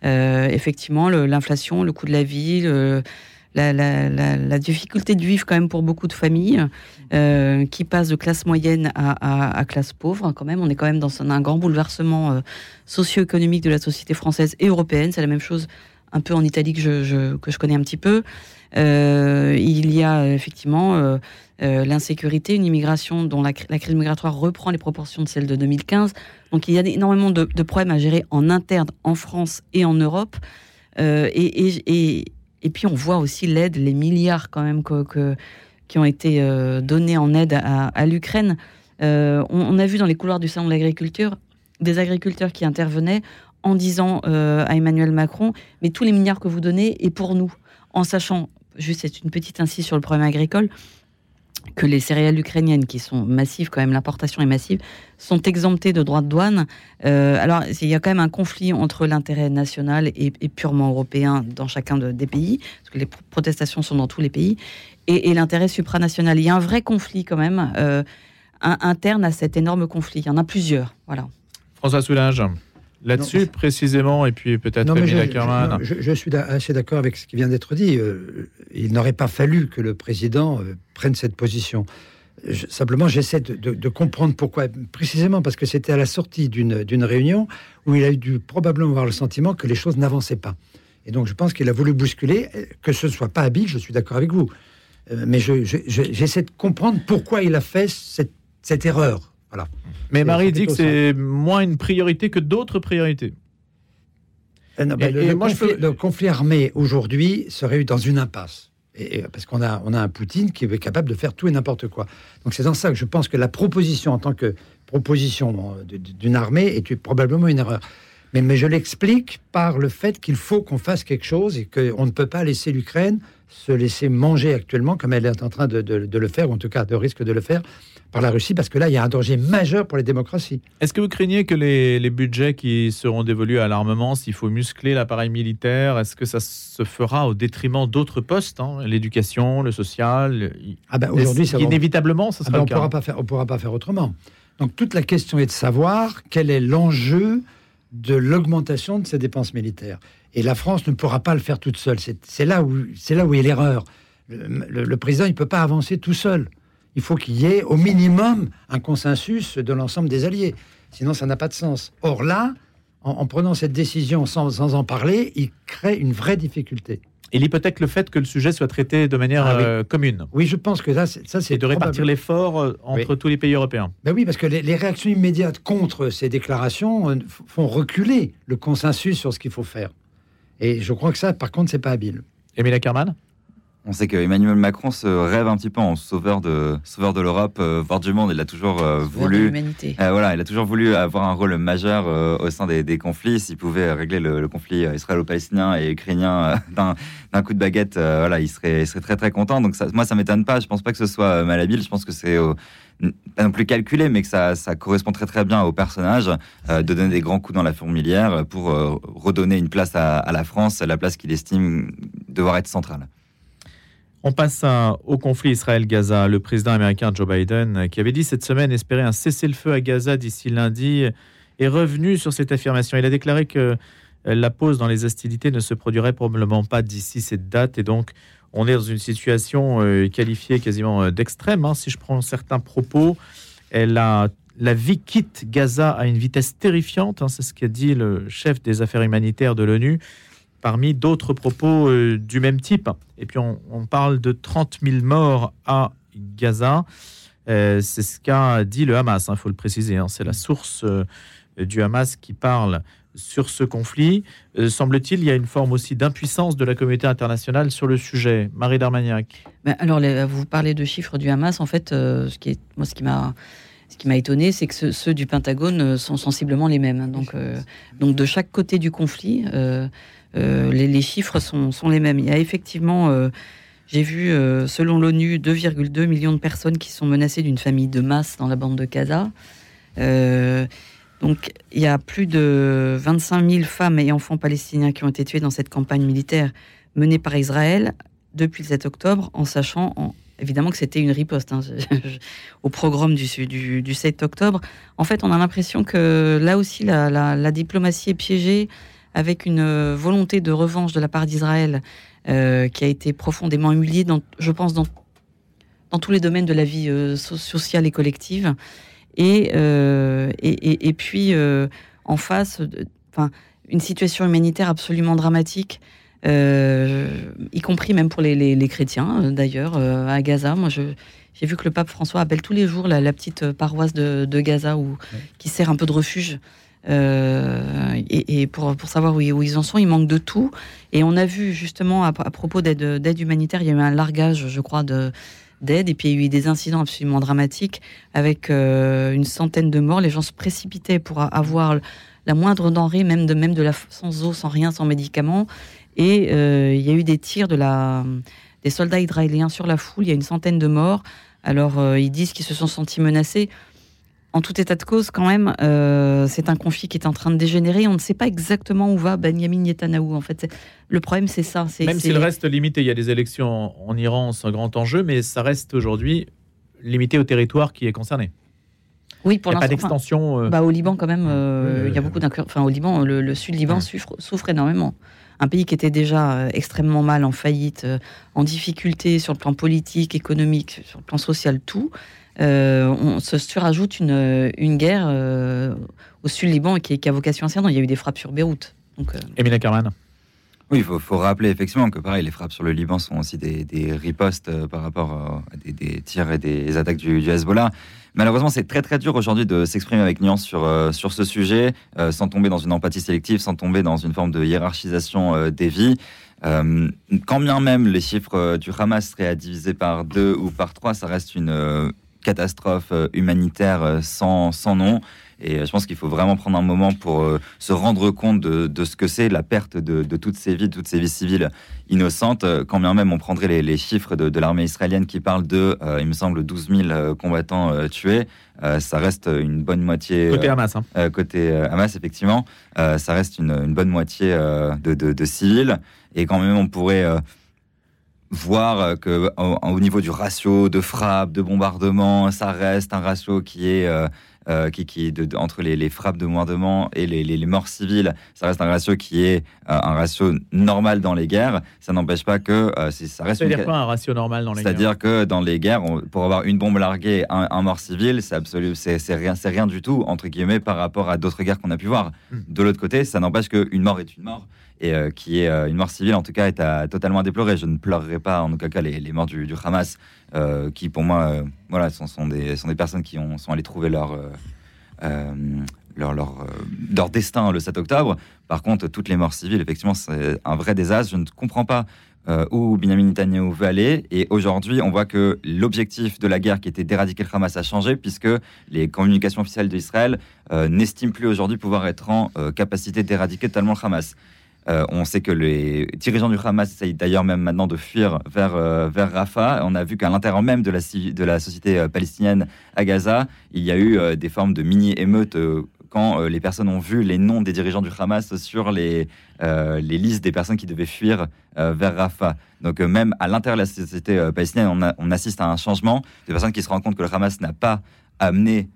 effectivement, l'inflation, le, coût de la vie la, difficulté de vivre quand même pour beaucoup de familles euh, qui passent de classe moyenne à, classe pauvre. Quand même, on est quand même dans un, grand bouleversement euh, socio-économique de la société française et européenne. C'est la même chose un peu en Italie que je, connais un petit peu. Euh, il y a effectivement l'insécurité, une immigration dont la, crise migratoire reprend les proportions de celle de 2015. Donc il y a énormément de, problèmes à gérer en interne, en France et en Europe. et puis on voit aussi l'aide, les milliards quand même qui ont été euh, donnés en aide à, l'Ukraine. Euh, on, a vu dans les couloirs du salon de l'agriculture des agriculteurs qui intervenaient en disant euh, à Emmanuel Macron, mais tous les milliards que vous donnez est pour nous, en sachant, juste c'est une petite incise sur le problème agricole, que les céréales ukrainiennes, qui sont massives quand même, l'importation est massive, sont exemptées de droits de douane. Euh, alors, il y a quand même un conflit entre l'intérêt national et, purement européen dans chacun des pays, parce que les protestations sont dans tous les pays, et, l'intérêt supranational. Il y a un vrai conflit quand même euh, interne à cet énorme conflit. Il y en a plusieurs. Voilà. François Soulage là-dessus précisément, et puis peut-être je, je, suis assez d'accord avec ce qui vient d'être dit. Euh, il n'aurait pas fallu que le président euh, prenne cette position. simplement, j'essaie de, comprendre pourquoi. Précisément parce que c'était à la sortie d'une réunion où il a dû probablement avoir le sentiment que les choses n'avançaient pas. Et donc, je pense qu'il a voulu bousculer, que ce ne soit pas habile, je suis d'accord avec vous. Euh, mais j'essaie de comprendre pourquoi il a fait cette, cette erreur. Voilà. Mais Marie dit que c'est moins une priorité que d'autres priorités. Euh, le, conflit, armé aujourd'hui serait dans une impasse. Et, parce qu'on a, on a un Poutine qui est capable de faire tout et n'importe quoi. Donc c'est dans ça que je pense que la proposition en tant que proposition d'une armée est probablement une erreur. Mais, mais je l'explique par le fait qu'il faut qu'on fasse quelque chose et qu'on ne peut pas laisser l'Ukraine se laisser manger actuellement comme elle est en train de, de le faire, ou en tout cas de risque de le faire, par la Russie, parce que là, il y a un danger majeur pour les démocraties. Est-ce que vous craignez que les, budgets qui seront dévolus à l'armement, s'il faut muscler l'appareil militaire, est-ce que ça se fera au détriment d'autres postes, hein, l'éducation, le social Ah ben aujourd'hui, inévitablement, ça ah ben, on Pourra pas faire, on pourra pas faire autrement. Donc toute la question est de savoir quel est l'enjeu de l'augmentation de ces dépenses militaires. Et la France ne pourra pas le faire toute seule. C'est là où là où est l'erreur. Le, le président, il peut pas avancer tout seul il faut qu'il y ait au minimum un consensus de l'ensemble des alliés. Sinon, ça n'a pas de sens. Or là, en, prenant cette décision sans, en parler, il crée une vraie difficulté. Il hypothèque le fait que le sujet soit traité de manière Ah oui. euh, commune. Oui, je pense que ça, c'est- ça c'est Et de répartir l'effort euh, entre Oui. tous les pays européens. Ben oui, parce que les, les réactions immédiates contre ces déclarations euh, font reculer le consensus sur ce qu'il faut faire. Et je crois que ça, par contre, c'est pas habile. Émile Ackermann? On sait que Emmanuel Macron se rêve un petit peu en sauveur de, sauveur de l'Europe, euh, voire du monde. Il a toujours euh, voulu. Euh, voilà, il a toujours voulu avoir un rôle majeur au sein des, des conflits. S'il pouvait régler le, le conflit israélo-palestinien et ukrainien d'un coup de baguette, voilà, il serait, il serait très très content. Donc ça, moi, ça m'étonne pas. Je pense pas que ce soit malhabile. Je pense que c'est pas non plus calculé, mais que ça, ça correspond très très bien au personnage de donner des grands coups dans la fourmilière pour redonner une place à, à la France, la place qu'il estime devoir être centrale. On passe au conflit Israël-Gaza. Le président américain Joe Biden, euh, qui avait dit cette semaine espérer un cessez-le-feu à Gaza d'ici lundi, est revenu sur cette affirmation. Il a déclaré que euh, la pause dans les hostilités ne se produirait probablement pas d'ici cette date. Et donc, on est dans une situation euh, qualifiée quasiment d'extrême. hein. Si je prends certains propos, elle a, la vie quitte Gaza à une vitesse terrifiante. hein. C'est ce qu'a dit le chef des affaires humanitaires de l'ONU parmi d'autres propos euh, du même type. Et puis on, parle de 30 000 morts à Gaza. Euh, c'est ce qu'a dit le Hamas, il faut le préciser. hein. C'est la source euh, du Hamas qui parle sur ce conflit. Semble-t-il, il y a une forme aussi d'impuissance de la communauté internationale sur le sujet. Marie Darmagnac. Ben, alors, les- vous parlez de chiffres du Hamas. En fait, ce qui est, moi, ce qui m'a, ce qui m'a étonné, c'est que ce- ceux du Pentagone euh, sont sensiblement les mêmes. Donc, euh, donc de chaque côté du conflit, euh, les, chiffres sont, les mêmes. Il y a effectivement, j'ai vu, selon l'ONU, 2,2 millions de personnes qui sont menacées d'une famille de masse dans la bande de Gaza. Donc, il y a plus de 25 000 femmes et enfants palestiniens qui ont été tués dans cette campagne militaire menée par Israël depuis le 7 octobre, en sachant en- évidemment que c'était une riposte hein, au programme du, du, du 7 octobre. En fait, on a l'impression que là aussi, la, diplomatie est piégée avec une euh, volonté de revanche de la part d'Israël euh, qui a été profondément humiliée, je pense, dans, dans tous les domaines de la vie euh, so- sociale et collective. Et, et, puis, en face, de- une situation humanitaire absolument dramatique, y compris même pour les, les- les chrétiens, euh, d'ailleurs, euh, à Gaza. Moi, je- j'ai vu que le pape François appelle tous les jours la, la petite paroisse de, de Gaza où, qui sert un peu de refuge. Euh, et, et pour, pour savoir où, ils- où ils en sont, il manque de tout. Et on a vu justement à, à propos d'aide d'aide humanitaire, il y a eu un largage, je crois, de d'aide et puis il y a eu des incidents absolument dramatiques avec euh, une centaine de morts. Les gens se précipitaient pour avoir la moindre denrée, même de même de la sans eau, sans rien, sans médicaments. Et euh, il y a eu des tirs de la des soldats israéliens sur la foule. Il y a une centaine de morts. Alors euh, ils disent qu'ils se sont sentis menacés. En tout état de cause, quand même, euh, c'est un conflit qui est en train de dégénérer. On ne sait pas exactement où va Benjamin Netanyahou. En fait, le problème, c'est ça. Même s'il reste limité, il y a des élections en, Iran, c'est un grand enjeu, mais ça reste aujourd'hui limité au territoire qui est concerné. Oui, pour a pas l'instant, enfin, d'extension. euh, Bah, au Liban, quand même, euh, il y a beaucoup d'incur- Enfin, au Liban, le, le sud Liban Ouais. souffre, souffre énormément. Un pays qui était déjà euh, extrêmement mal, en faillite, euh, en difficulté sur le plan politique, économique, sur le plan social, tout. Euh, on se surajoute une, une guerre euh, au sud Liban qui, qui a vocation à s'étendre. Il y a eu des frappes sur Beyrouth. Donc, euh, Émile Ackermann. Oui, il faut, faut rappeler effectivement que pareil, les frappes sur le Liban sont aussi des, des ripostes par rapport à des, des tirs et des attaques du, du Hezbollah. Malheureusement, c'est très très dur aujourd'hui de s'exprimer avec nuance sur, euh, sur ce sujet, euh, sans tomber dans une empathie sélective, sans tomber dans une forme de hiérarchisation euh, des vies. Quand bien même les chiffres du Hamas seraient à diviser par deux ou par trois, ça reste une catastrophe humanitaire sans, sans nom. Et euh, je pense qu'il faut vraiment prendre un moment pour euh, se rendre compte de, de ce que c'est la perte de, de toutes ces vies, de toutes ces vies civiles innocentes. Euh, Quand bien même on prendrait les, les chiffres de, de l'armée israélienne qui parlent de, euh, il me semble, 12 000 euh, combattants euh, tués, euh, ça reste une bonne moitié. Côté Hamas. hein. côté Hamas, effectivement, ça reste une, une bonne moitié de, civils. Et quand même, on pourrait voir que au, au niveau du ratio de frappe, de bombardement, ça reste un ratio qui est euh, euh, qui, qui de- de- entre les, les frappes de bombardement et les, les- les morts civiles, ça reste un ratio qui est euh, un ratio normal dans les guerres. Ça n'empêche pas que euh, c'est- ça reste une C'est-à-dire quoi un ratio normal dans les guerres? C'est-à-dire que dans les guerres, on- pour avoir une bombe larguée un, un mort civil, c'est absolu, c'est c'est rien, c'est rien du tout entre guillemets par rapport à d'autres guerres qu'on a pu voir. Hmm. De l'autre côté, ça n'empêche qu'une mort est une mort et qui est une mort civile en tout cas est à, totalement à déplorer. Je ne pleurerai pas en aucun cas les, morts du, Hamas, qui pour moi voilà sont, des, sont des personnes qui ont, sont allées trouver leur leur, leur, destin le 7 octobre. Par contre, toutes les morts civiles, effectivement, c'est un vrai désastre. Je ne comprends pas euh, où Benjamin Netanyahu veut aller. Et aujourd'hui, on voit que l'objectif de la guerre qui était d'éradiquer le Hamas a changé, puisque les communications officielles d'Israël euh, n'estiment plus aujourd'hui pouvoir être en euh, capacité d'éradiquer totalement le Hamas. On sait que les dirigeants du Hamas essayent d'ailleurs même maintenant de fuir vers, vers Rafah. On a vu qu'à l'intérieur même de la, de la société palestinienne à Gaza, il y a eu des formes de mini-émeutes quand euh, les personnes ont vu les noms des dirigeants du Hamas sur les, euh, les listes des personnes qui devaient fuir euh, vers Rafah. Donc même à l'intérieur de la société palestinienne, on, on, assiste à un changement de personnes qui se rendent compte que le Hamas n'a pas amené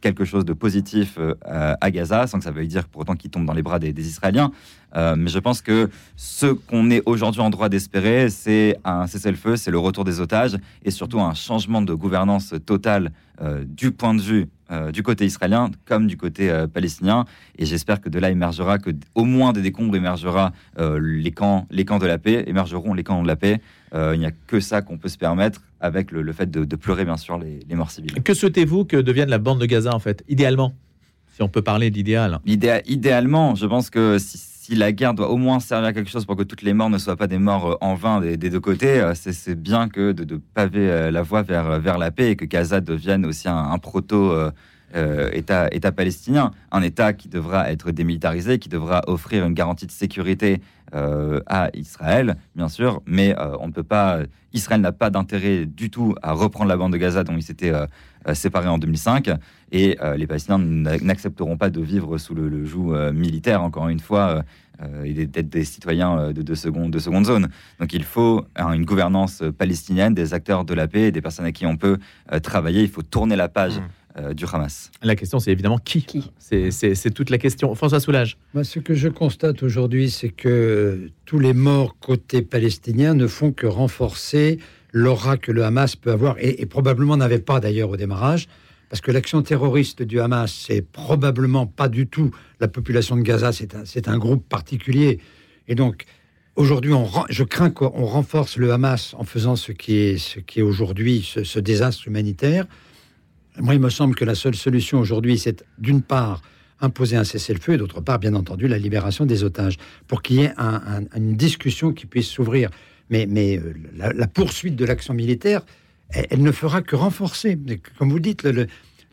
quelque chose de positif à Gaza, sans que ça veuille dire pour autant qu'il tombe dans les bras des, Israéliens. mais je pense que ce qu'on est aujourd'hui en droit d'espérer, c'est un cessez-le-feu, c'est le retour des otages et surtout un changement de gouvernance totale du point de vue euh, du côté israélien comme du côté euh, palestinien. Et j'espère que de là émergera, que au moins des décombres émergera euh, les, camps, les camps de la paix, émergeront les camps de la paix. Il n'y a que ça qu'on peut se permettre avec le, fait de, pleurer, bien sûr, les, morts civiles. Que souhaitez-vous que devienne la bande de Gaza, en fait, idéalement? Si on peut parler d'idéal. idéalement, je pense que si, si la guerre doit au moins servir à quelque chose pour que toutes les morts ne soient pas des morts euh, en vain des, deux côtés, euh, c'est bien que de, paver euh, la voie vers, vers la paix et que Gaza devienne aussi un, proto. État, état, palestinien, un État qui devra être démilitarisé, qui devra offrir une garantie de sécurité à Israël, bien sûr, mais on ne peut pas. Israël n'a pas d'intérêt du tout à reprendre la bande de Gaza dont il s'était séparé en 2005, et les Palestiniens n'accepteront pas de vivre sous le, joug militaire, encore une fois, euh, et d'être des citoyens de, de, seconde, de seconde zone. Donc il faut une gouvernance palestinienne, des acteurs de la paix, des personnes à qui on peut travailler. Il faut tourner la page. Mmh. Du Hamas. La question, c'est évidemment qui, qui C'est toute la question. François Soulage. Moi, ce que je constate aujourd'hui, c'est que tous les morts côté palestinien ne font que renforcer l'aura que le Hamas peut avoir, et, et probablement n'avait pas d'ailleurs au démarrage, parce que l'action terroriste du Hamas, c'est probablement pas du tout la population de Gaza, c'est un, un, groupe particulier. Et donc, aujourd'hui, je crains qu'on renforce le Hamas en faisant ce qui est, ce qui est aujourd'hui ce, désastre humanitaire. Moi, il me semble que la seule solution aujourd'hui, c'est d'une part imposer un cessez-le-feu et d'autre part, bien entendu, la libération des otages, pour qu'il y ait une discussion qui puisse s'ouvrir. Mais, euh, la poursuite de l'action militaire, elle, ne fera que renforcer. Comme vous dites,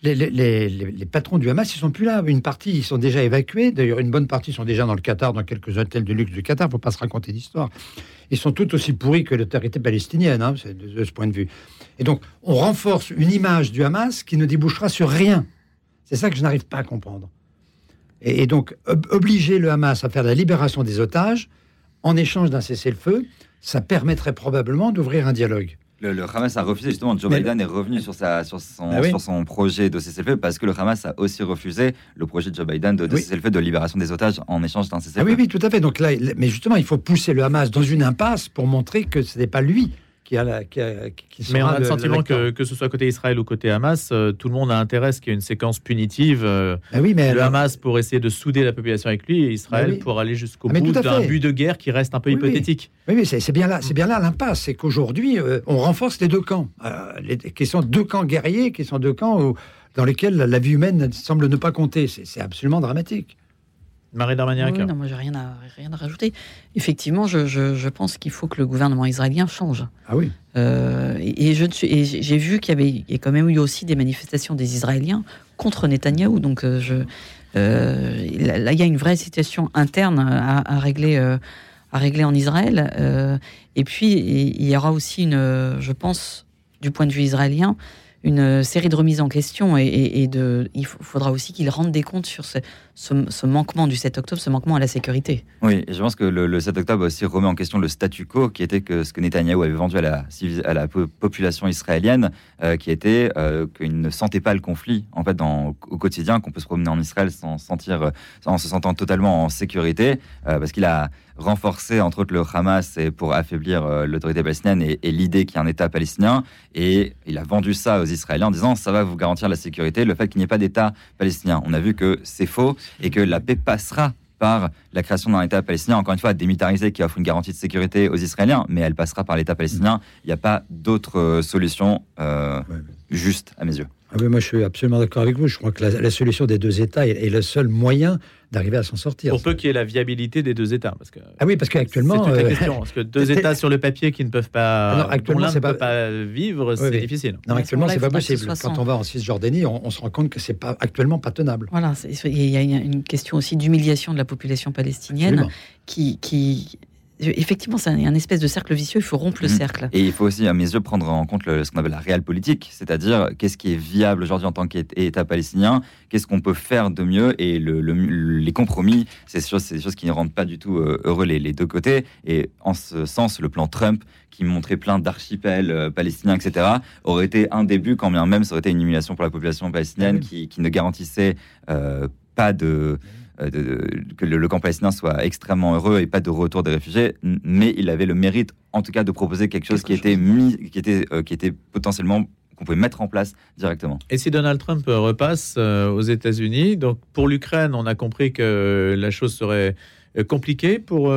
les, patrons du Hamas, ils sont plus là. Une partie, ils sont déjà évacués. D'ailleurs, une bonne partie sont déjà dans le Qatar, dans quelques hôtels de luxe du Qatar. Faut pas se raconter d'histoire. Ils sont tout aussi pourris que l'autorité palestinienne, hein, de, ce point de vue. Et donc, on renforce une image du Hamas qui ne débouchera sur rien. C'est ça que je n'arrive pas à comprendre. Et, donc, obliger le Hamas à faire la libération des otages en échange d'un cessez-le-feu, ça permettrait probablement d'ouvrir un dialogue. Le, Hamas a refusé, justement, Joe Biden est revenu sur, sa, sur, son, ah sur son projet de cessez-le-feu parce que le Hamas a aussi refusé le projet de Joe Biden de, cessez-le-feu de libération des otages en échange d'un cessez-le-feu. Ah oui, oui, tout à fait. Donc là, mais justement, il faut pousser le Hamas dans une impasse pour montrer que ce n'est pas lui qui a, la, qui, Mais on a le, sentiment que, que ce soit côté Israël ou côté Hamas, euh, tout le monde a intérêt à ce qu'il y ait une séquence punitive. Euh, ah oui, mais le Hamas pour essayer de souder la population avec lui et Israël pour aller jusqu'au ah, bout d'un but de guerre qui reste un peu hypothétique. Oui, mais c'est bien là, c'est bien là l'impasse, c'est qu'aujourd'hui euh, on renforce les deux camps, les, qui sont deux camps guerriers, qui sont deux camps dans lesquels la vie humaine semble ne pas compter. C'est absolument dramatique. Marie Darmaniac Non, moi, j'ai rien à, rien à rajouter. Effectivement, je, je, pense qu'il faut que le gouvernement israélien change. Ah oui. Euh, et, je j'ai vu qu'il y avait y a quand même eu aussi des manifestations des Israéliens contre Netanyahou. Donc, euh, je, euh, là, il y a une vraie situation interne à, régler, à régler en Israël. et puis, il y aura aussi une, je pense, du point de vue israélien, une série de remises en question et, de, il faudra aussi qu'ils rendent des comptes sur ce, ce, manquement du 7 octobre, ce manquement à la sécurité. Oui, je pense que le, 7 octobre aussi remet en question le statu quo qui était que ce que Netanyahou avait vendu à la, population israélienne, euh, qui était euh, qu'il ne sentait pas le conflit en fait au quotidien, qu'on peut se promener en Israël sans sentir, en se sentant totalement en sécurité, euh, parce qu'il a renforcé entre autres le Hamas pour affaiblir l'autorité palestinienne et, et l'idée qu'il y a un État palestinien, et il a vendu ça aux Israéliens en disant ça va vous garantir la sécurité, le fait qu'il n'y ait pas d'État palestinien. On a vu que c'est faux et que la paix passera par la création d'un État palestinien, encore une fois, démilitarisé, qui offre une garantie de sécurité aux Israéliens, mais elle passera par l'État palestinien. Il n'y a pas d'autre euh, solution euh, juste, à mes yeux. Ah oui, moi, je suis absolument d'accord avec vous. Je crois que la, solution des deux États est, le seul moyen d'arriver à s'en sortir. Pour peu qu'il y ait la viabilité des deux États. Parce que ah oui, parce qu'actuellement. C'est toute la euh, question. Parce que deux États sur le papier qui ne peuvent pas. Alors, actuellement, c'est pas... pas... vivre, c'est difficile. Non, actuellement, c'est pas possible. Quand on va en Cisjordanie, on, on se rend compte que c'est pas actuellement pas tenable. Voilà, il y a une question aussi d'humiliation de la population palestinienne qui, qui Effectivement, c'est un, espèce de cercle vicieux, il faut rompre le mhm. cercle. Et il faut aussi, à mes yeux, prendre en compte ce qu'on appelle la réelle politique, c'est-à-dire qu'est-ce qui est viable aujourd'hui en tant qu'État palestinien, qu'est-ce qu'on peut faire de mieux, et le, les compromis, c'est des choses, choses qui ne rendent pas du tout euh, heureux les, deux côtés. Et en ce sens, le plan Trump, qui montrait plein d'archipels euh, palestiniens, etc., aurait été un début, quand bien même ça aurait été une humiliation pour la population palestinienne ah qui, ne garantissait euh, pas de... Euh, que le, camp palestinien soit extrêmement heureux et pas de retour des réfugiés, mais il avait le mérite, en tout cas, de proposer quelque chose qui était mis, qui était, euh, qui était potentiellement qu'on pouvait mettre en place directement. Et si Donald Trump repasse euh, aux États-Unis, donc pour l'Ukraine, on a compris que la chose serait compliquée pour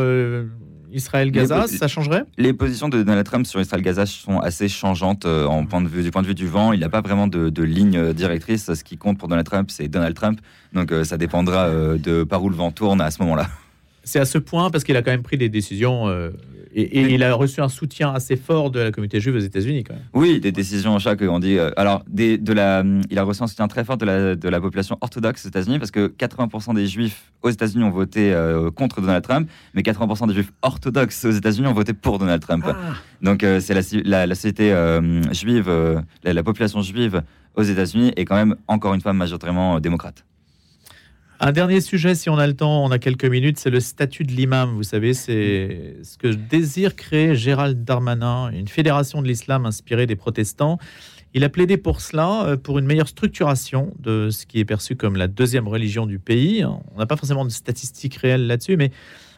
Israël-Gaza, ça changerait? Les positions de Donald Trump sur Israël-Gaza sont assez changeantes euh, en point de vue, du point de vue du vent. Il n'a pas vraiment de, ligne directrice. Ce qui compte pour Donald Trump, c'est Donald Trump. Donc euh, ça dépendra euh, de par où le vent tourne à ce moment-là. C'est à ce point parce qu'il a quand même pris des décisions et, il a reçu un soutien assez fort de la communauté juive aux États-Unis, quand même. Oui, des décisions chaque, on dit. Euh, alors, des, de la, il a reçu un soutien très fort de la, de la population orthodoxe aux États-unis, parce que 80% des juifs aux États-Unis ont voté euh, contre Donald Trump, mais 80% des juifs orthodoxes aux États-Unis ont voté pour Donald Trump. Ah. Donc, euh, c'est la, la, société juive, la, la population juive aux États-Unis est quand même, encore une fois, majoritairement démocrate. Un dernier sujet, si on a le temps, on a quelques minutes, c'est le statut de l'imam. Vous savez, c'est ce que désire créer Gérald Darmanin, une fédération de l'islam inspirée des protestants. Il a plaidé pour cela, euh, pour une meilleure structuration de ce qui est perçu comme la deuxième religion du pays. On n'a pas forcément de statistiques réelles là-dessus, mais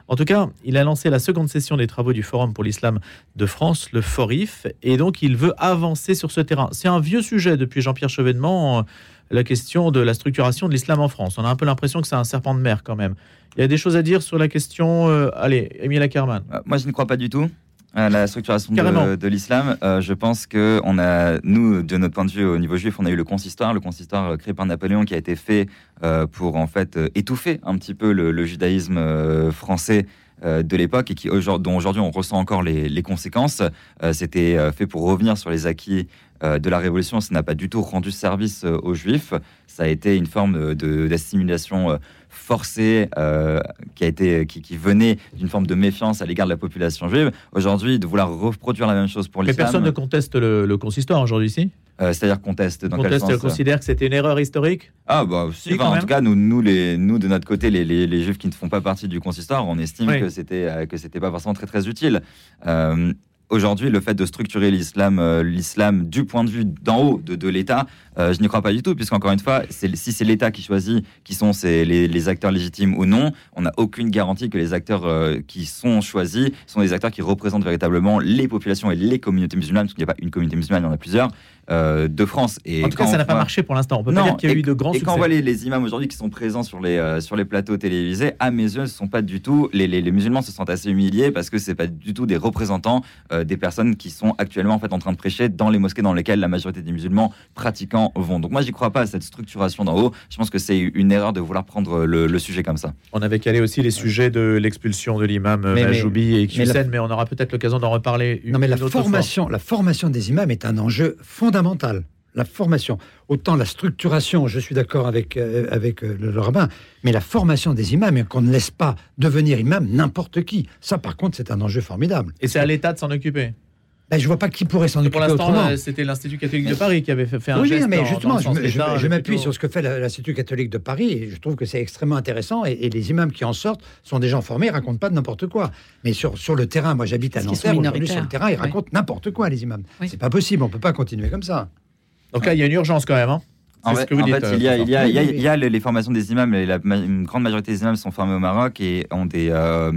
en tout cas, il a lancé la seconde session des travaux du Forum pour l'islam de France, le FORIF, et donc il veut avancer sur ce terrain. C'est un vieux sujet depuis Jean-Pierre Chevènement la question de la structuration de l'islam en France. On a un peu l'impression que c'est un serpent de mer quand même. Il y a des choses à dire sur la question. Euh, allez, Émile Ackerman. Euh, moi, je ne crois pas du tout à la structuration de, de l'islam. Euh, je pense que on a, nous, de notre point de vue au niveau juif, on a eu le consistoire, le consistoire créé par Napoléon qui a été fait pour en fait étouffer un petit peu le, judaïsme français de l'époque et qui, dont aujourd'hui on ressent encore les, les conséquences. C'était fait pour revenir sur les acquis euh, de la Révolution, ça n'a pas du tout rendu service euh, aux Juifs. Ça a été une forme d'assimilation euh, forcée qui, a été, qui, venait d'une forme de méfiance à l'égard de la population juive. Aujourd'hui, de vouloir reproduire la même chose pour l'islam... Mais personne ne conteste le, consistoire aujourd'hui ici C'est-à-dire conteste dans conteste, quel sens considère que c'était une erreur historique? Ah bah si, en tout cas nous, nous, les, nous de notre côté les, les, juifs qui ne font pas partie du consistoire, on estime que c'était que c'était pas forcément très très utile aujourd'hui, le fait de structurer l'islam, euh, l'islam du point de vue d'en haut de, de l'État, euh, je n'y crois pas du tout, puisqu'encore une fois, si c'est l'État qui choisit qui sont les, les, acteurs légitimes ou non, on n'a aucune garantie que les acteurs euh, qui sont choisis sont des acteurs qui représentent véritablement les populations et les communautés musulmanes, parce qu'il n'y a pas une communauté musulmane, il y en a plusieurs. de France. Et en tout cas, ça n'a pas marché pour l'instant. On peut pas dire qu'il y a eu de grands et quand on voit les, imams aujourd'hui qui sont présents sur les, sur les plateaux télévisés, à mes yeux, ce sont pas du tout. Les, les, musulmans se sentent assez humiliés parce que c'est pas du tout des représentants des personnes qui sont actuellement en fait en train de prêcher dans les mosquées dans lesquelles la majorité des musulmans vont. Donc moi, j'y crois pas à cette structuration d'en haut. Je pense que c'est une erreur de vouloir prendre le, sujet comme ça. On avait calé aussi les sujets de l'expulsion de l'imam Majoubi et Hussein, mais, on aura peut-être l'occasion d'en reparler. non, mais la formation, la formation des imams est un enjeu fondamental la formation. Autant la structuration, je suis d'accord avec, euh, avec euh, le, rabbin, mais la formation des imams, qu'on ne laisse pas devenir imam n'importe qui. Ça, par contre, c'est un enjeu formidable. Et c'est à l'État de s'en occuper ben, je vois pas qui pourrait s'en occuper. Pour l'instant, c'était l'Institut catholique de Paris qui avait fait, un oui, geste. Oui, mais justement, je, m'appuie sur ce que fait l'Institut catholique de Paris et je trouve que c'est extrêmement intéressant. Et, les imams qui en sortent sont des gens formés, ils racontent pas de n'importe quoi. Mais sur, sur le terrain, moi j'habite à Nanterre, aujourd'hui sur le terrain, ils racontent n'importe quoi, les imams. C'est pas possible, on peut pas continuer comme ça. Donc là, il y a une urgence quand même. Hein en fait, il, y a, il, y a, il, y a, les, formations des imams. La, une grande majorité des imams sont formés au Maroc et ont des, euh,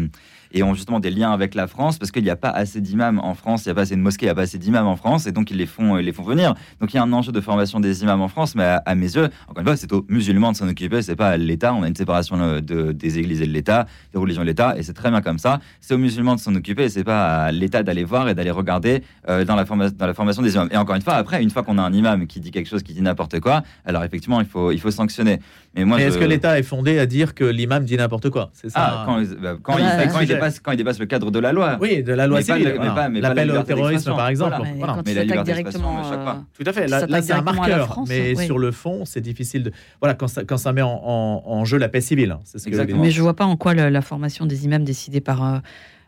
et ont justement des liens avec la France parce qu'il n'y a pas assez d'imams en France, il n'y a pas assez de mosquées, il n'y a pas assez d'imams en France, et donc ils les font, ils les font venir. Donc il y a un enjeu de formation des imams en France, mais à, mes yeux, encore une fois, c'est aux musulmans de s'en occuper, c'est pas à l'État. On a une séparation euh, de, des églises et de l'État, des religions et de l'État, et c'est très bien comme ça. C'est aux musulmans de s'en occuper, et c'est pas à l'État d'aller voir et d'aller regarder euh, dans, la dans la formation des imams. Et encore une fois, après, une fois qu'on a un imam qui dit quelque chose, qui dit n'importe quoi, alors effectivement, il faut, il faut sanctionner. Mais moi, est-ce que l'État est fondé à dire que l'imam dit n'importe quoi? C'est ça. Ah, quand, bah, quand, il, quand, il dépasse, quand, il, dépasse, le cadre de la loi. Oui, de la loi civile. L'appel au terrorisme, par exemple. Mais, la liberté d'expression, euh, Tout à fait. Là, c'est un marqueur. mais sur le fond, c'est difficile de. Voilà, quand ça, quand ça met en, jeu la paix civile. Hein, ce que mais je vois pas en quoi la, formation des imams décidée par euh,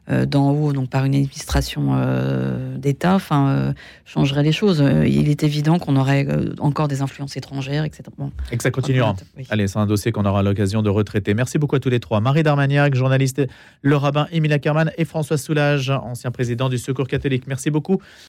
euh, d'en haut, donc par une administration euh, d'État, enfin, euh, changerait les choses. il est évident qu'on aurait encore des influences étrangères, etc. Et que ça continuera. Allez, c'est un dossier qu'on aura l'occasion de retraiter. Merci beaucoup à tous les trois. Marie Darmagnac, journaliste, le rabbin Émile Ackerman et François Soulage, ancien président du Secours catholique. Merci beaucoup.